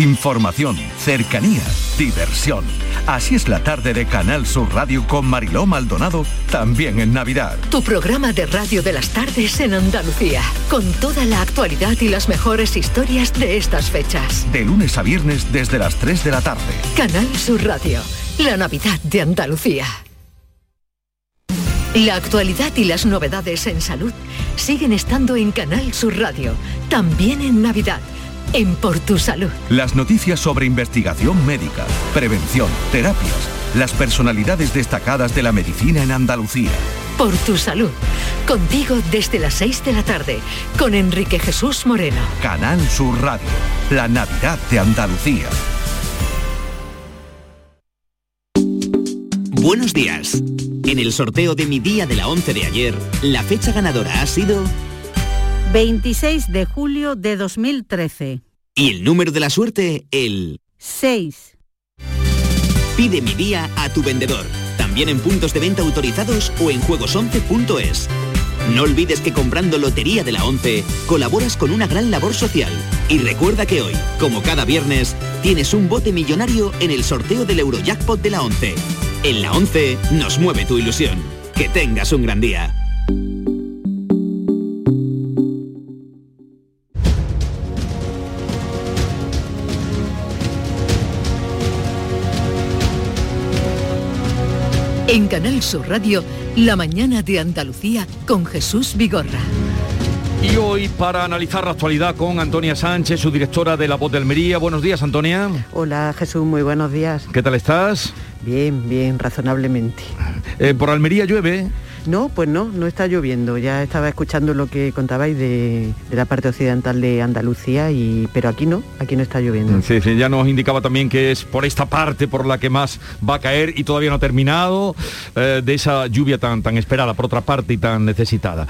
Información, cercanía, diversión. Así es la tarde de Canal Sur Radio con Mariló Maldonado, también en Navidad. Tu programa de radio de las tardes en Andalucía, con toda la actualidad y las mejores historias de estas fechas. De lunes a viernes desde las 3 de la tarde. Canal Sur Radio, la Navidad de Andalucía. La actualidad y las novedades en salud siguen estando en Canal Sur Radio, también en Navidad, en Por Tu Salud. Las noticias sobre investigación médica, prevención, terapias, las personalidades destacadas de la medicina en Andalucía. Por Tu Salud, contigo desde las 6 de la tarde, con Enrique Jesús Moreno. Canal Sur Radio, la Navidad de Andalucía. Buenos días. En el sorteo de mi día de la 11 de ayer, la fecha ganadora ha sido 26 de julio de 2013. y el número de la suerte, el 6. Pide mi día a tu vendedor, también en puntos de venta autorizados o en juegos11.es. No olvides que comprando Lotería de la 11 colaboras con una gran labor social. Y recuerda que hoy, como cada viernes, tienes un bote millonario en el sorteo del Eurojackpot de la 11. En la 11 nos mueve tu ilusión. Que tengas un gran día. En Canal Sur Radio, la mañana de Andalucía con Jesús Vigorra. Y hoy para analizar la actualidad con Antonia Sánchez, su directora de La Voz de Almería. Buenos días, Antonia. Hola Jesús, muy buenos días. ¿Qué tal estás? Bien, bien, razonablemente. Eh, ¿Por Almería llueve? No, pues no, no está lloviendo. Ya estaba escuchando lo que contabais de, de la parte occidental de Andalucía, y, pero aquí no, aquí no está lloviendo. Sí, sí, ya nos indicaba también que es por esta parte por la que más va a caer y todavía no ha terminado eh, de esa lluvia tan, tan esperada, por otra parte, y tan necesitada.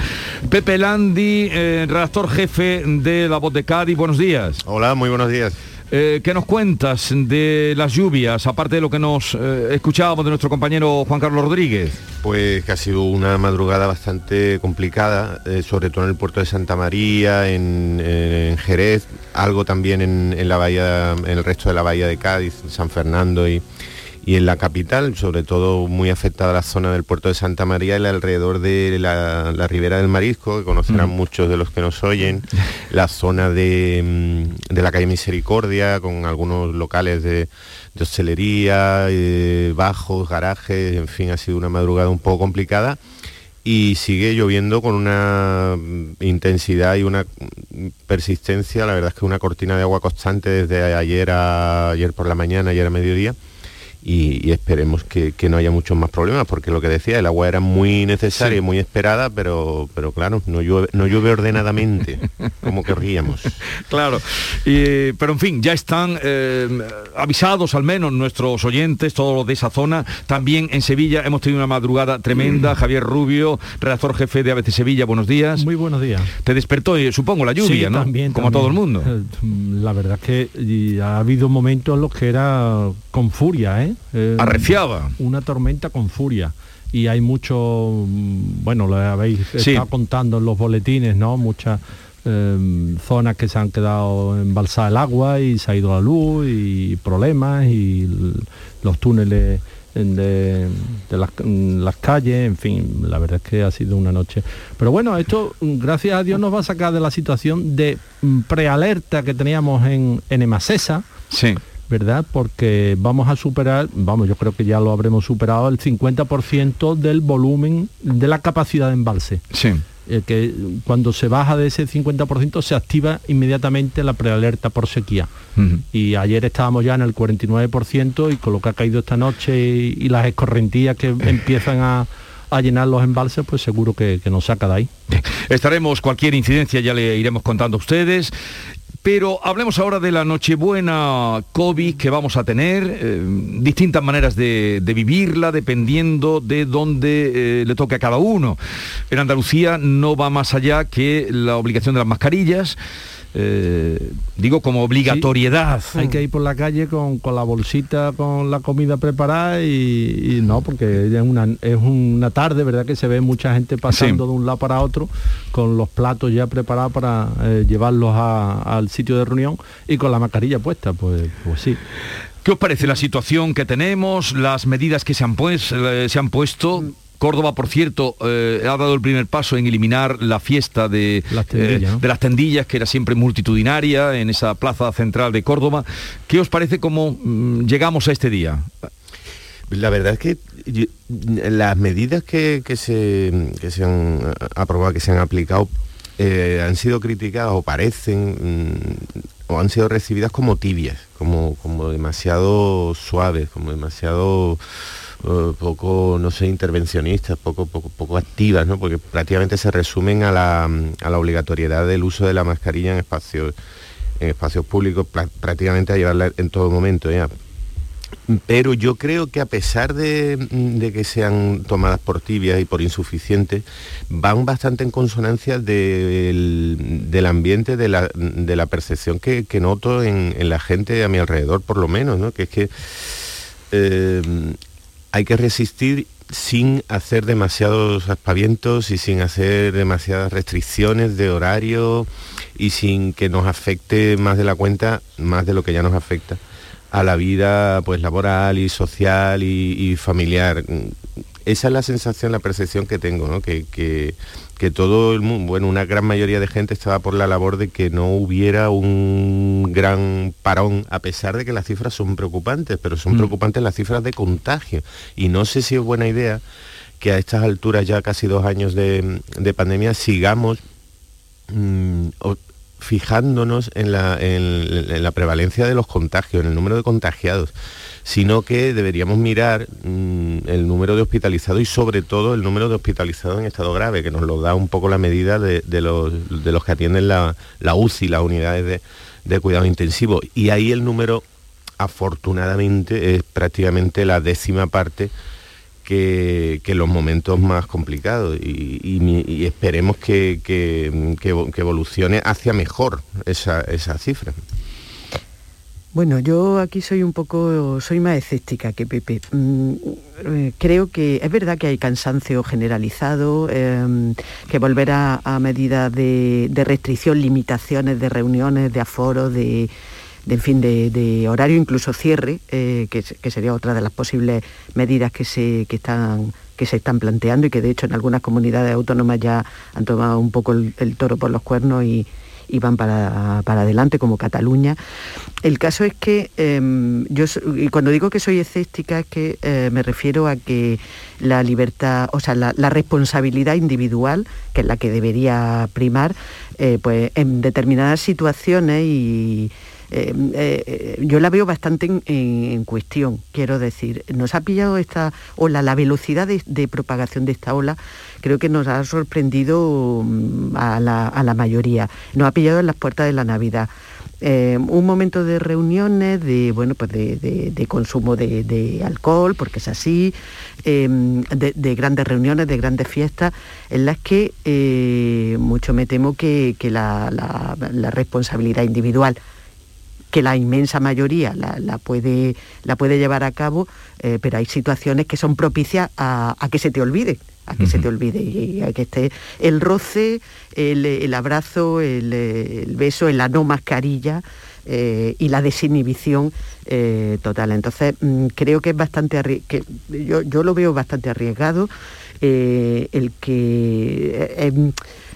Pepe Landi, eh, redactor jefe de La Voz de Cádiz, buenos días. Hola, muy buenos días. Eh, ¿Qué nos cuentas de las lluvias, aparte de lo que nos eh, escuchábamos de nuestro compañero Juan Carlos Rodríguez? Pues que ha sido una madrugada bastante complicada, eh, sobre todo en el puerto de Santa María, en, Jerez, algo también en la bahía, en el resto de la bahía de Cádiz, San Fernando y, y en la capital, sobre todo muy afectada la zona del puerto de Santa María y el alrededor de la, la ribera del Marisco, que conocerán Mm. muchos de los que nos oyen, la zona de, mm, de la calle Misericordia, con algunos locales de, de hostelería, eh, bajos, garajes, en fin, ha sido una madrugada un poco complicada y sigue lloviendo con una mm, intensidad y una persistencia, la verdad es que una cortina de agua constante desde ayer a ayer por la mañana, ayer a mediodía. Y, y esperemos que, que no haya muchos más problemas, porque lo que decía, el agua era muy necesaria y muy esperada, pero, pero claro, no llueve, no llueve ordenadamente, como querríamos. Claro, y, pero en fin, ya están eh, avisados al menos nuestros oyentes, todos los de esa zona. También en Sevilla hemos tenido una madrugada Mm. tremenda. Javier Rubio, redactor jefe de ABC Sevilla, buenos días. Muy buenos días. Te despertó, eh, supongo, la lluvia, Sí, ¿no? también, Como a todo el mundo. Eh, La verdad es que y ha habido momentos en los que era con furia, ¿eh? Eh, Arreciaba. Una tormenta con furia. Y hay mucho, mm, bueno, lo habéis Sí. estado contando en los boletines, ¿no? Muchas eh, zonas que se han quedado embalsada el agua y se ha ido la luz y problemas y los túneles de, de las, las calles, en fin, la verdad es que ha sido una noche. Pero bueno, esto, mm, gracias a Dios, nos va a sacar de la situación de mm, prealerta que teníamos en, en Emasesa. Sí. ¿Verdad? Porque vamos a superar, vamos, yo creo que ya lo habremos superado, el 50% del volumen de la capacidad de embalse. Sí. Eh, que cuando se baja de ese 50% se activa inmediatamente la prealerta por sequía. Y ayer estábamos ya en el 49% y con lo que ha caído esta noche y, y las escorrentías que empiezan a, a llenar los embalses, pues seguro que, que nos saca de ahí. Estaremos, cualquier incidencia ya le iremos contando a ustedes. Pero hablemos ahora de la Nochebuena COVID que vamos a tener, eh, distintas maneras de, vivirla dependiendo de dónde eh, le toque a cada uno. En Andalucía no va más allá que la obligación de las mascarillas, eh, digo como obligatoriedad. Hay que ir por la calle con, con la bolsita, con la comida preparada y, y no, porque es una, es una tarde, ¿verdad? Que se ve mucha gente pasando de un lado para otro con los platos ya preparados para eh, llevarlos a- al sitio de reunión y con la mascarilla puesta, pues, pues sí. ¿Qué os parece la situación que tenemos, las medidas que se han, pues- eh, se han puesto? Córdoba, por cierto, eh, ha dado el primer paso en eliminar la fiesta de las, tendillas, ¿no? de las tendillas, que era siempre multitudinaria en esa plaza central de Córdoba. ¿Qué os parece cómo mm, llegamos a este día? La verdad es que yo- las medidas que, que se, que se han aprobado, que se han aplicado, eh, han sido criticadas o parecen mm, o han sido recibidas como tibias, como, como demasiado suaves, como demasiado eh, poco, no sé, intervencionistas, poco, poco, poco activas, ¿no? porque prácticamente se resumen a la, a la obligatoriedad del uso de la mascarilla en espacios, en espacios públicos, prácticamente a llevarla en todo momento ya. Pero yo creo que a pesar de, de que sean tomadas por tibias y por insuficientes, van bastante en consonancia del, del ambiente, de la, de la percepción que, que noto en, en la gente a mi alrededor, por lo menos, ¿no? que es que eh, hay que resistir sin hacer demasiados aspavientos y sin hacer demasiadas restricciones de horario y sin que nos afecte más de la cuenta, más de lo que ya nos afecta a la vida pues laboral y social y, y familiar. Esa es la sensación, la percepción que tengo, ¿no? que, que- que todo el mundo, bueno, una gran mayoría de gente estaba por la labor de que no hubiera un gran parón, a pesar de que las cifras son preocupantes, pero son Mm. preocupantes las cifras de contagio. Y no sé si es buena idea que a estas alturas, ya casi dos años de, de pandemia, sigamos mm, fijándonos en la, en- en la prevalencia de los contagios, en el número de contagiados, sino que deberíamos mirar mm, el número de hospitalizados y sobre todo el número de hospitalizados en estado grave, que nos lo da un poco la medida de, los, de los que atienden la, la UCI, las unidades de, de cuidado intensivo. Y ahí el número, afortunadamente, es prácticamente la décima parte que, que los momentos más complicados y, y esperemos que, que- que evolucione hacia mejor esa, esa cifra. Bueno, yo aquí soy un poco, soy más escéptica que Pepe. Mm, eh, creo que es verdad que hay cansancio generalizado, eh, que volver a, medidas de, restricción, limitaciones de reuniones, de aforo, de, en fin, de, horario, incluso cierre, eh, que, se- que sería otra de las posibles medidas que se, que están que se están planteando y que de hecho en algunas comunidades autónomas ya han tomado un poco el toro por los cuernos y, y van para, para adelante, como Cataluña. El caso es que em, yo, cuando digo que soy escéptica, es que eh, me refiero a que la libertad, o sea, la, la responsabilidad individual, que es la que debería primar, eh, pues en determinadas situaciones y eh, eh, yo la veo bastante en, cuestión, quiero decir. Nos ha pillado esta ola, la velocidad de, propagación de esta ola, creo que nos ha sorprendido mm, a la, mayoría. Nos ha pillado en las puertas de la Navidad. Eh, un momento de reuniones, de bueno, pues de, consumo de, alcohol, porque es así, eh, de, de grandes reuniones, de grandes fiestas, en las que eh, mucho me temo que, la responsabilidad individual que la inmensa mayoría la, la puede, la puede llevar a cabo, eh, pero hay situaciones que son propicias a, a que se te olvide, a que se te olvide y a que esté el roce, el, el abrazo, el, el beso, la no mascarilla eh, y la desinhibición eh, total. Entonces mm, creo que es bastante que yo, yo lo veo bastante arriesgado eh, el que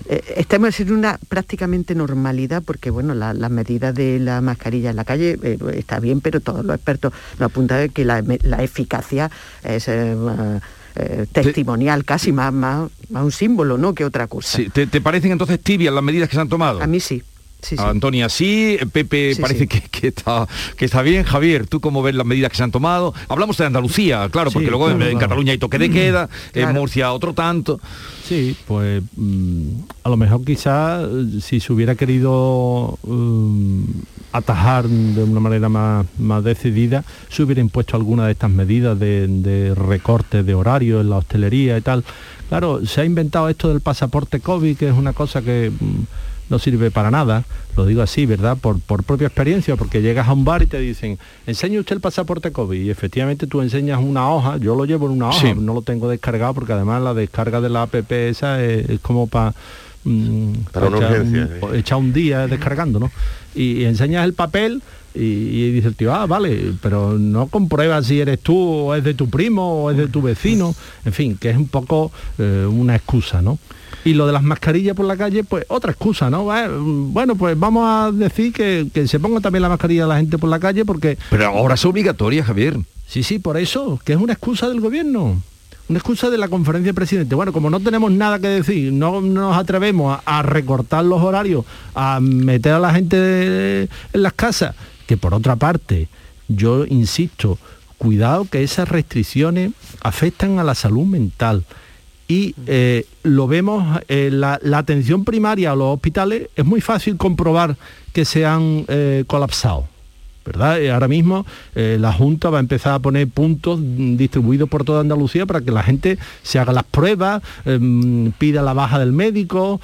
eh, estemos en una prácticamente normalidad porque bueno la- las medidas de la mascarilla en la calle eh, está bien pero todos los expertos nos apuntan que la, la eficacia es eh, eh, testimonial casi más, más, más un símbolo no que otra cosa. Sí, ¿te, te parecen entonces tibias las medidas que se han tomado? a mí sí sí, sí. Antonia, sí, Pepe Sí, parece. Que, que está, que está bien. Javier, ¿tú cómo ves las medidas que se han tomado? Hablamos de Andalucía, claro, porque luego en- claro, en claro. Cataluña hay toque de queda, en. Murcia otro tanto. Sí, pues mm, a lo mejor quizás eh, si se hubiera querido mm, atajar de una manera más, más decidida, se hubiera impuesto alguna de estas medidas de, de recorte de horario en la hostelería y tal. Claro, se ha inventado esto del pasaporte COVID, que es una cosa que mm, no sirve para nada, lo digo así, ¿verdad? Por, por propia experiencia, porque llegas a un bar y te dicen, enseña usted el pasaporte COVID y efectivamente tú enseñas una hoja, yo lo llevo en una hoja, Sí. no lo tengo descargado porque además la descarga de la app esa es, es como para... Para una echar, urgencia, un, echar un día descargando, ¿no? Y, y enseñas el papel Y, y dice el tío, ah, vale, pero no compruebas si eres tú o es de tu primo o es de tu vecino. En fin, que es un poco eh, una excusa, ¿no? Y lo de las mascarillas por la calle, pues otra excusa, ¿no? Eh, Bueno, pues vamos a decir que, que se ponga también la mascarilla a la gente por la calle porque... Pero ahora es obligatoria, Javier. Sí, sí, por eso, que es una excusa del gobierno. Una excusa de la conferencia de presidente. Bueno, como no tenemos nada que decir, no nos atrevemos a, a recortar los horarios, a meter a la gente en las casas, que por otra parte, yo insisto, cuidado que esas restricciones afectan a la salud mental. Y eh, lo vemos, eh, la, la atención primaria a los hospitales es muy fácil comprobar que se han eh, colapsado. ¿verdad? Eh, ahora mismo la Junta va a empezar a poner puntos distribuidos por toda Andalucía para que la gente se haga las pruebas, em, pida la baja del médico,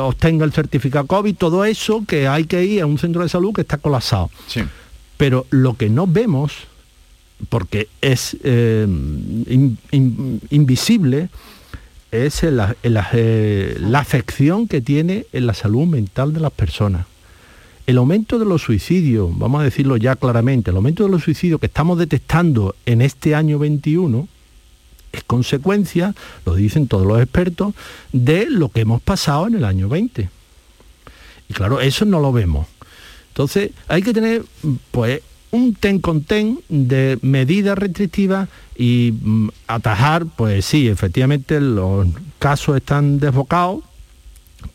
obtenga el certificado COVID, todo eso que hay que ir a un centro de salud que está colapsado. Pero lo que no vemos, porque es in- in- invisible, es la afección que tiene en la salud mental de las personas. El aumento de los suicidios, vamos a decirlo ya claramente, el aumento de los suicidios que estamos detectando en este año 21 es consecuencia, lo dicen todos los expertos, de lo que hemos pasado en el año 20. Y claro, eso no lo vemos. Entonces, hay que tener pues un ten con ten de medidas restrictivas y mm, atajar, pues sí, efectivamente los casos están desbocados,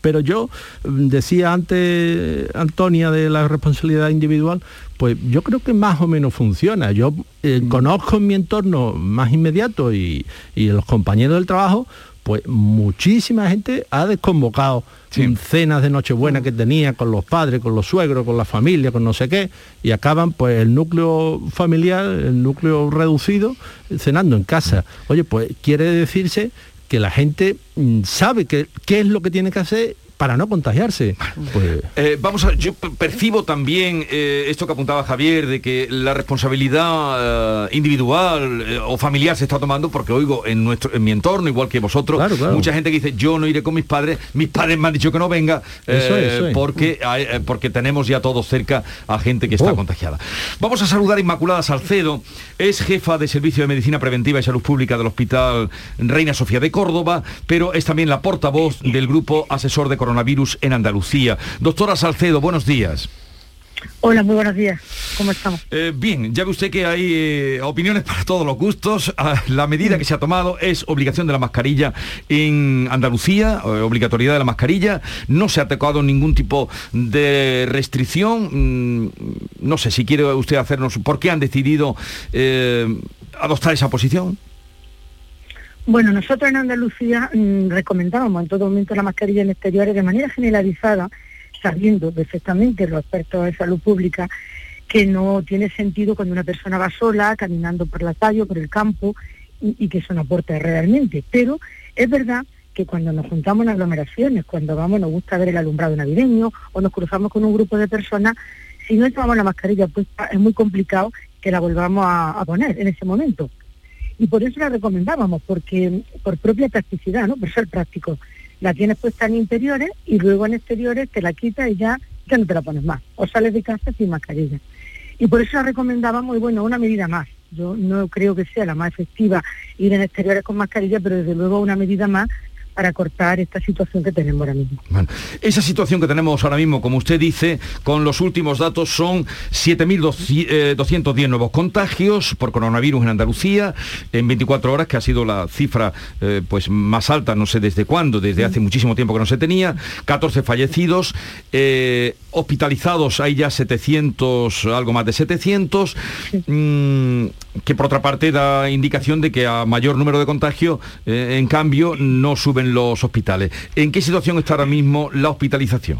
pero yo mm, decía antes Antonia de la responsabilidad individual, pues yo creo que más o menos funciona. Yo eh, conozco en mi entorno más inmediato y, y los compañeros del trabajo, pues muchísima gente ha desconvocado cenas de Nochebuena que tenía con los padres, con los suegros, con la familia, con no sé qué, y acaban pues el núcleo familiar, el núcleo reducido, cenando en casa. Oye, pues quiere decirse que la gente mm, sabe que- qué es lo que tiene que hacer para no contagiarse. Pues, Eh, vamos a, yo percibo también eh, esto que apuntaba Javier, de que la responsabilidad eh, individual eh, o familiar se está tomando, porque oigo en nuestro, en mi entorno, igual que vosotros, mucha gente que dice, yo no iré con mis padres, mis padres me han dicho que no venga, Eso es, eso es. porque, hay- porque tenemos ya todos cerca a gente que está Oh. contagiada. Vamos a saludar a Inmaculada Salcedo, es jefa de Servicio de Medicina Preventiva y Salud Pública del Hospital Reina Sofía de Córdoba, pero es también la portavoz del Grupo Asesor de Coronavirus en Andalucía. Doctora Salcedo, buenos días. Hola, muy buenos días. ¿Cómo estamos? Eh, bien, ya ve usted que hay eh, opiniones para todos los gustos. Ah, la medida que se ha tomado es obligación de la mascarilla en Andalucía, eh, obligatoriedad de la mascarilla. No se ha tocado ningún tipo de restricción. Mm, no sé si quiere usted hacernos por qué han decidido adoptar esa posición. Bueno, nosotros en Andalucía mm, recomendábamos en todo momento la mascarilla en exteriores de manera generalizada, sabiendo perfectamente los expertos de salud pública que no tiene sentido cuando una persona va sola, caminando por la calle por el campo, y, que eso no aporta realmente. Pero es verdad que cuando nos juntamos en aglomeraciones, cuando vamos, nos gusta ver el alumbrado navideño o nos cruzamos con un grupo de personas, si no llevamos la mascarilla puesta, es muy complicado que la volvamos a poner en ese momento. Y por eso la recomendábamos, porque por propia practicidad, ¿no? Por ser práctico. La tienes puesta en interiores y luego en exteriores te la quitas y ya, ya no te la pones más. O sales de casa sin mascarilla. Y por eso la recomendábamos, y bueno, una medida más. Yo no creo que sea la más efectiva ir en exteriores con mascarilla, pero desde luego una medida más para cortar esta situación que tenemos ahora mismo. Bueno, esa situación que tenemos ahora mismo, como usted dice, con los últimos datos son 7.210 nuevos contagios por coronavirus en Andalucía en 24 horas, que ha sido la cifra eh, pues más alta, no sé desde cuándo, desde hace muchísimo tiempo que no se tenía, 14 fallecidos, eh, hospitalizados hay ya 700, algo más de 700, mm, que por otra parte da indicación de que a mayor número de contagios, eh, en cambio, no suben los hospitales. ¿En qué situación está ahora mismo la hospitalización?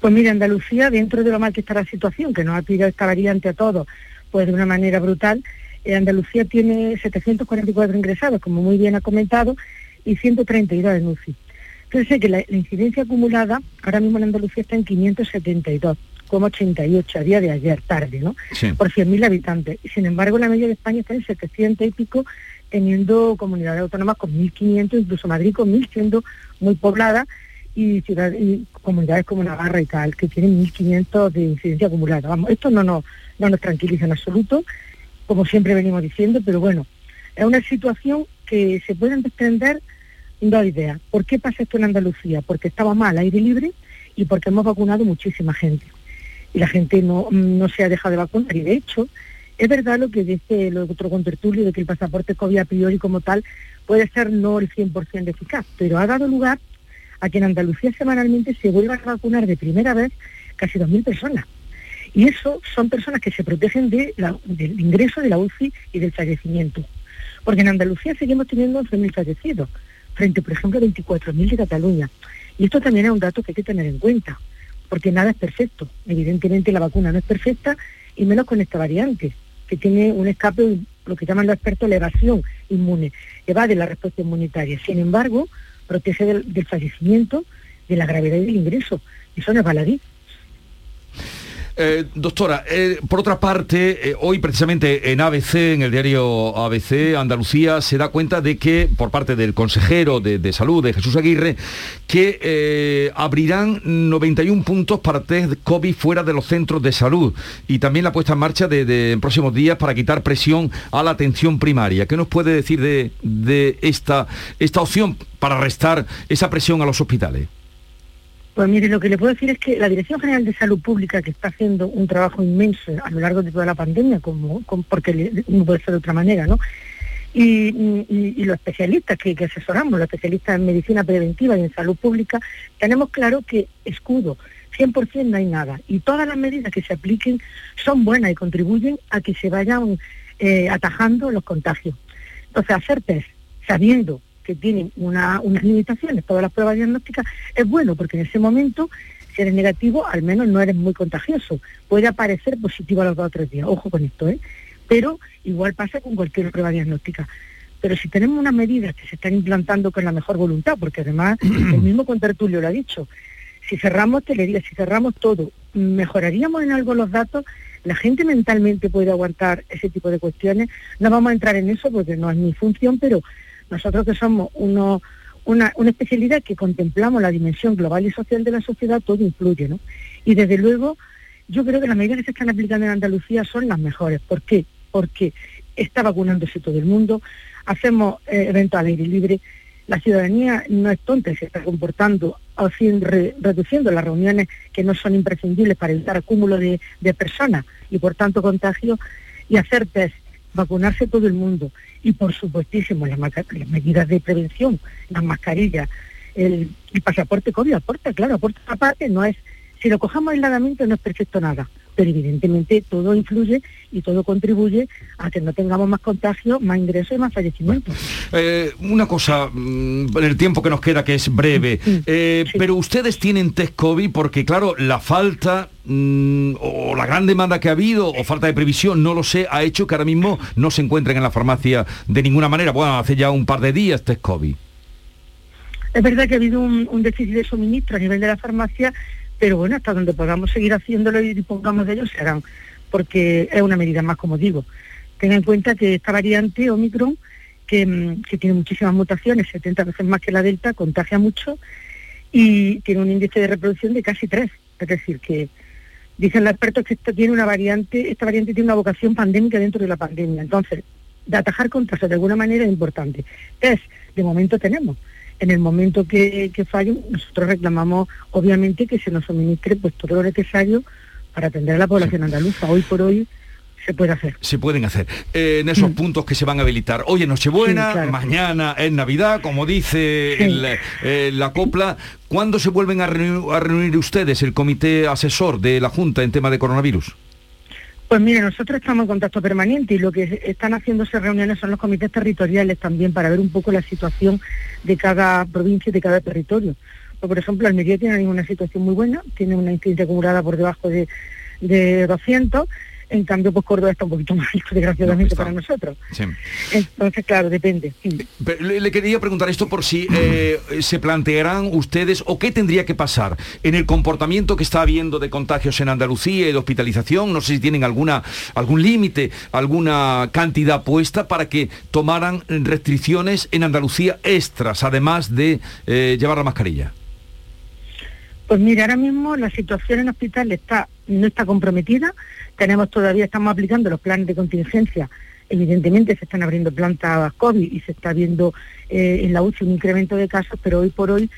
Pues mira, Andalucía, dentro de lo mal que está la situación, que nos ha pillado esta variante a todos, pues de una manera brutal, eh, Andalucía tiene 744 ingresados, como muy bien ha comentado, y 132 en UCI. Fíjense que la, la incidencia acumulada ahora mismo en Andalucía está en 572,88 a día de ayer, tarde, ¿no? Sí. Por 100.000 habitantes. Y sin embargo, la media de España está en 700 y pico, teniendo comunidades autónomas con 1.500, incluso Madrid con 1.000, siendo muy poblada y, ciudad, y comunidades como Navarra y tal, que tienen 1.500 de incidencia acumulada. Vamos, esto no nos, no nos tranquiliza en absoluto, como siempre venimos diciendo, pero bueno, es una situación que se pueden desprender dos ideas. ¿Por qué pasa esto en Andalucía? Porque estaba mal aire libre y porque hemos vacunado muchísima gente. Y la gente no, no se ha dejado de vacunar. Y de hecho, es verdad lo que dice el otro contertulio de que el pasaporte COVID a priori como tal puede ser no el 100% eficaz, pero ha dado lugar a que en Andalucía semanalmente se vuelvan a vacunar de primera vez casi 2.000 personas. Y eso son personas que se protegen de del ingreso de la UCI y del fallecimiento. Porque en Andalucía seguimos teniendo 11.000 fallecidos, frente, por ejemplo, a 24.000 de Cataluña. Y esto también es un dato que hay que tener en cuenta, porque nada es perfecto. Evidentemente la vacuna no es perfecta, y menos con esta variante, que tiene un escape, lo que llaman los expertos, la evasión inmune, evade la respuesta inmunitaria. Sin embargo, protege del, fallecimiento, de la gravedad y del ingreso. Eso no es baladí. Eh, doctora, eh, por otra parte, eh, hoy precisamente en ABC, en el diario ABC, Andalucía, se da cuenta de que, por parte del consejero de, salud, de Jesús Aguirre, que abrirán 91 puntos para test COVID fuera de los centros de salud y también la puesta en marcha de, en próximos días para quitar presión a la atención primaria. ¿Qué nos puede decir de, esta opción para restar esa presión a los hospitales? Pues mire, lo que le puedo decir es que la Dirección General de Salud Pública, que está haciendo un trabajo inmenso a lo largo de toda la pandemia, como, porque no puede ser de otra manera, ¿no? Y, los especialistas que, asesoramos, los especialistas en medicina preventiva y en salud pública, tenemos claro que escudo, 100% no hay nada. Y todas las medidas que se apliquen son buenas y contribuyen a que se vayan eh, atajando los contagios. Entonces, hacer test sabiendo que tienen unas limitaciones, todas las pruebas diagnósticas, es bueno porque en ese momento, si eres negativo, al menos no eres muy contagioso. Puede aparecer positivo a los dos o tres días, ojo con esto, ¿eh? Pero igual pasa con cualquier prueba diagnóstica. Pero si tenemos unas medidas que se están implantando con la mejor voluntad, porque además el mismo contertulio lo ha dicho, si cerramos telería, si cerramos todo, mejoraríamos en algo los datos, la gente mentalmente puede aguantar ese tipo de cuestiones. No vamos a entrar en eso porque no es mi función, pero nosotros que somos uno, una, especialidad que contemplamos la dimensión global y social de la sociedad, todo influye, ¿no? Y desde luego, yo creo que las medidas que se están aplicando en Andalucía son las mejores. ¿Por qué? Porque está vacunándose todo el mundo, hacemos eh, eventos al aire libre, la ciudadanía no es tonta y se está comportando reduciendo las reuniones que no son imprescindibles para evitar acúmulo de, de personas y por tanto contagio y hacer test vacunarse todo el mundo. Y por supuestísimo las, medidas de prevención, las mascarillas, el, pasaporte COVID aporta, claro, aporta aparte, no es, si lo cojamos aisladamente no es perfecto nada, pero evidentemente todo influye y todo contribuye a que no tengamos más contagios, más ingresos y más fallecimientos. Eh, una cosa, mm, en el tiempo que nos queda, que es breve, eh, pero ustedes tienen test COVID porque, claro, la falta mm, o la gran demanda que ha habido o falta de previsión, no lo sé, ha hecho que ahora mismo no se encuentren en la farmacia de ninguna manera. Bueno, hace ya un par de días test COVID. Es verdad que ha habido un, un déficit de suministro a nivel de la farmacia pero bueno, hasta donde podamos seguir haciéndolo y dispongamos de ellos se harán, porque es una medida más, como digo. Ten en cuenta que esta variante Omicron, que, mm, tiene muchísimas mutaciones, 70 veces más que la Delta, contagia mucho y tiene un índice de reproducción de casi 3. Es decir, que dicen los expertos que esta tiene una variante, esta variante tiene una vocación pandémica dentro de la pandemia. Entonces, de atajar contagios de alguna manera es importante. Es, de momento tenemos, en el momento que, que fallen, nosotros reclamamos obviamente que se nos suministre pues todo lo necesario para atender a la población andaluza. Hoy por hoy se puede hacer. Se pueden hacer. Eh, en esos mm. puntos que se van a habilitar. Hoy es Nochebuena, mañana es Navidad, como dice eh, la copla. ¿Cuándo se vuelven a reunir ustedes, el comité asesor de la Junta en tema de coronavirus? Pues mire, nosotros estamos en contacto permanente y lo que están haciéndose reuniones son los comités territoriales también para ver un poco la situación de cada provincia y de cada territorio. Pues, por ejemplo, Almería tiene una situación muy buena, tiene una incidencia acumulada por debajo de, de 200 en cambio, pues Córdoba está un poquito más alto, desgraciadamente, para nosotros. Entonces, claro, depende. le, quería preguntar esto por si eh, se plantearán ustedes o qué tendría que pasar en el comportamiento que está habiendo de contagios en Andalucía y de hospitalización. No sé si tienen alguna algún límite, alguna cantidad puesta para que tomaran restricciones en Andalucía extras, además de eh, llevar la mascarilla. Pues mira, ahora mismo la situación en el hospital está, no está comprometida. Tenemos todavía, estamos aplicando los planes de contingencia. Evidentemente se están abriendo plantas COVID y se está viendo eh, en la UCI un incremento de casos, pero hoy por hoy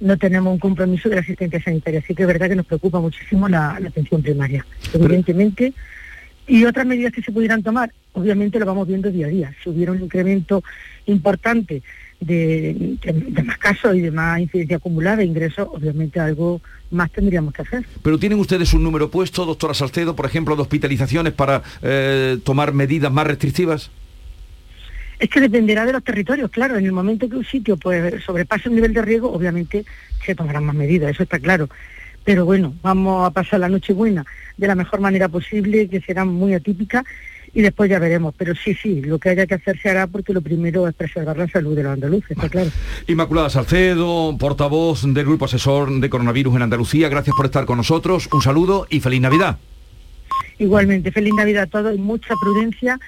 no tenemos un compromiso de la asistencia sanitaria. Así que es verdad que nos preocupa muchísimo la, la atención primaria. Evidentemente, y otras medidas que se pudieran tomar, obviamente lo vamos viendo día a día. Si hubiera un incremento importante de, de- de más casos y de más incidencia acumulada ingresos, obviamente algo más tendríamos que hacer. Pero tienen ustedes un número puesto, doctora Salcedo, por ejemplo, de hospitalizaciones para eh, tomar medidas más restrictivas. Es que dependerá de los territorios, claro. En el momento que un sitio pues sobrepase un nivel de riesgo, obviamente se tomarán más medidas, eso está claro. Pero bueno, vamos a pasar la noche buena de la mejor manera posible, que será muy atípica, y después ya veremos. Pero sí, sí, lo que haya que hacer se hará porque lo primero es preservar la salud de los andaluces, está claro. Inmaculada Salcedo, portavoz del Grupo Asesor de Coronavirus en Andalucía, gracias por estar con nosotros. Un saludo y feliz Navidad. Igualmente, feliz Navidad a todos y mucha prudencia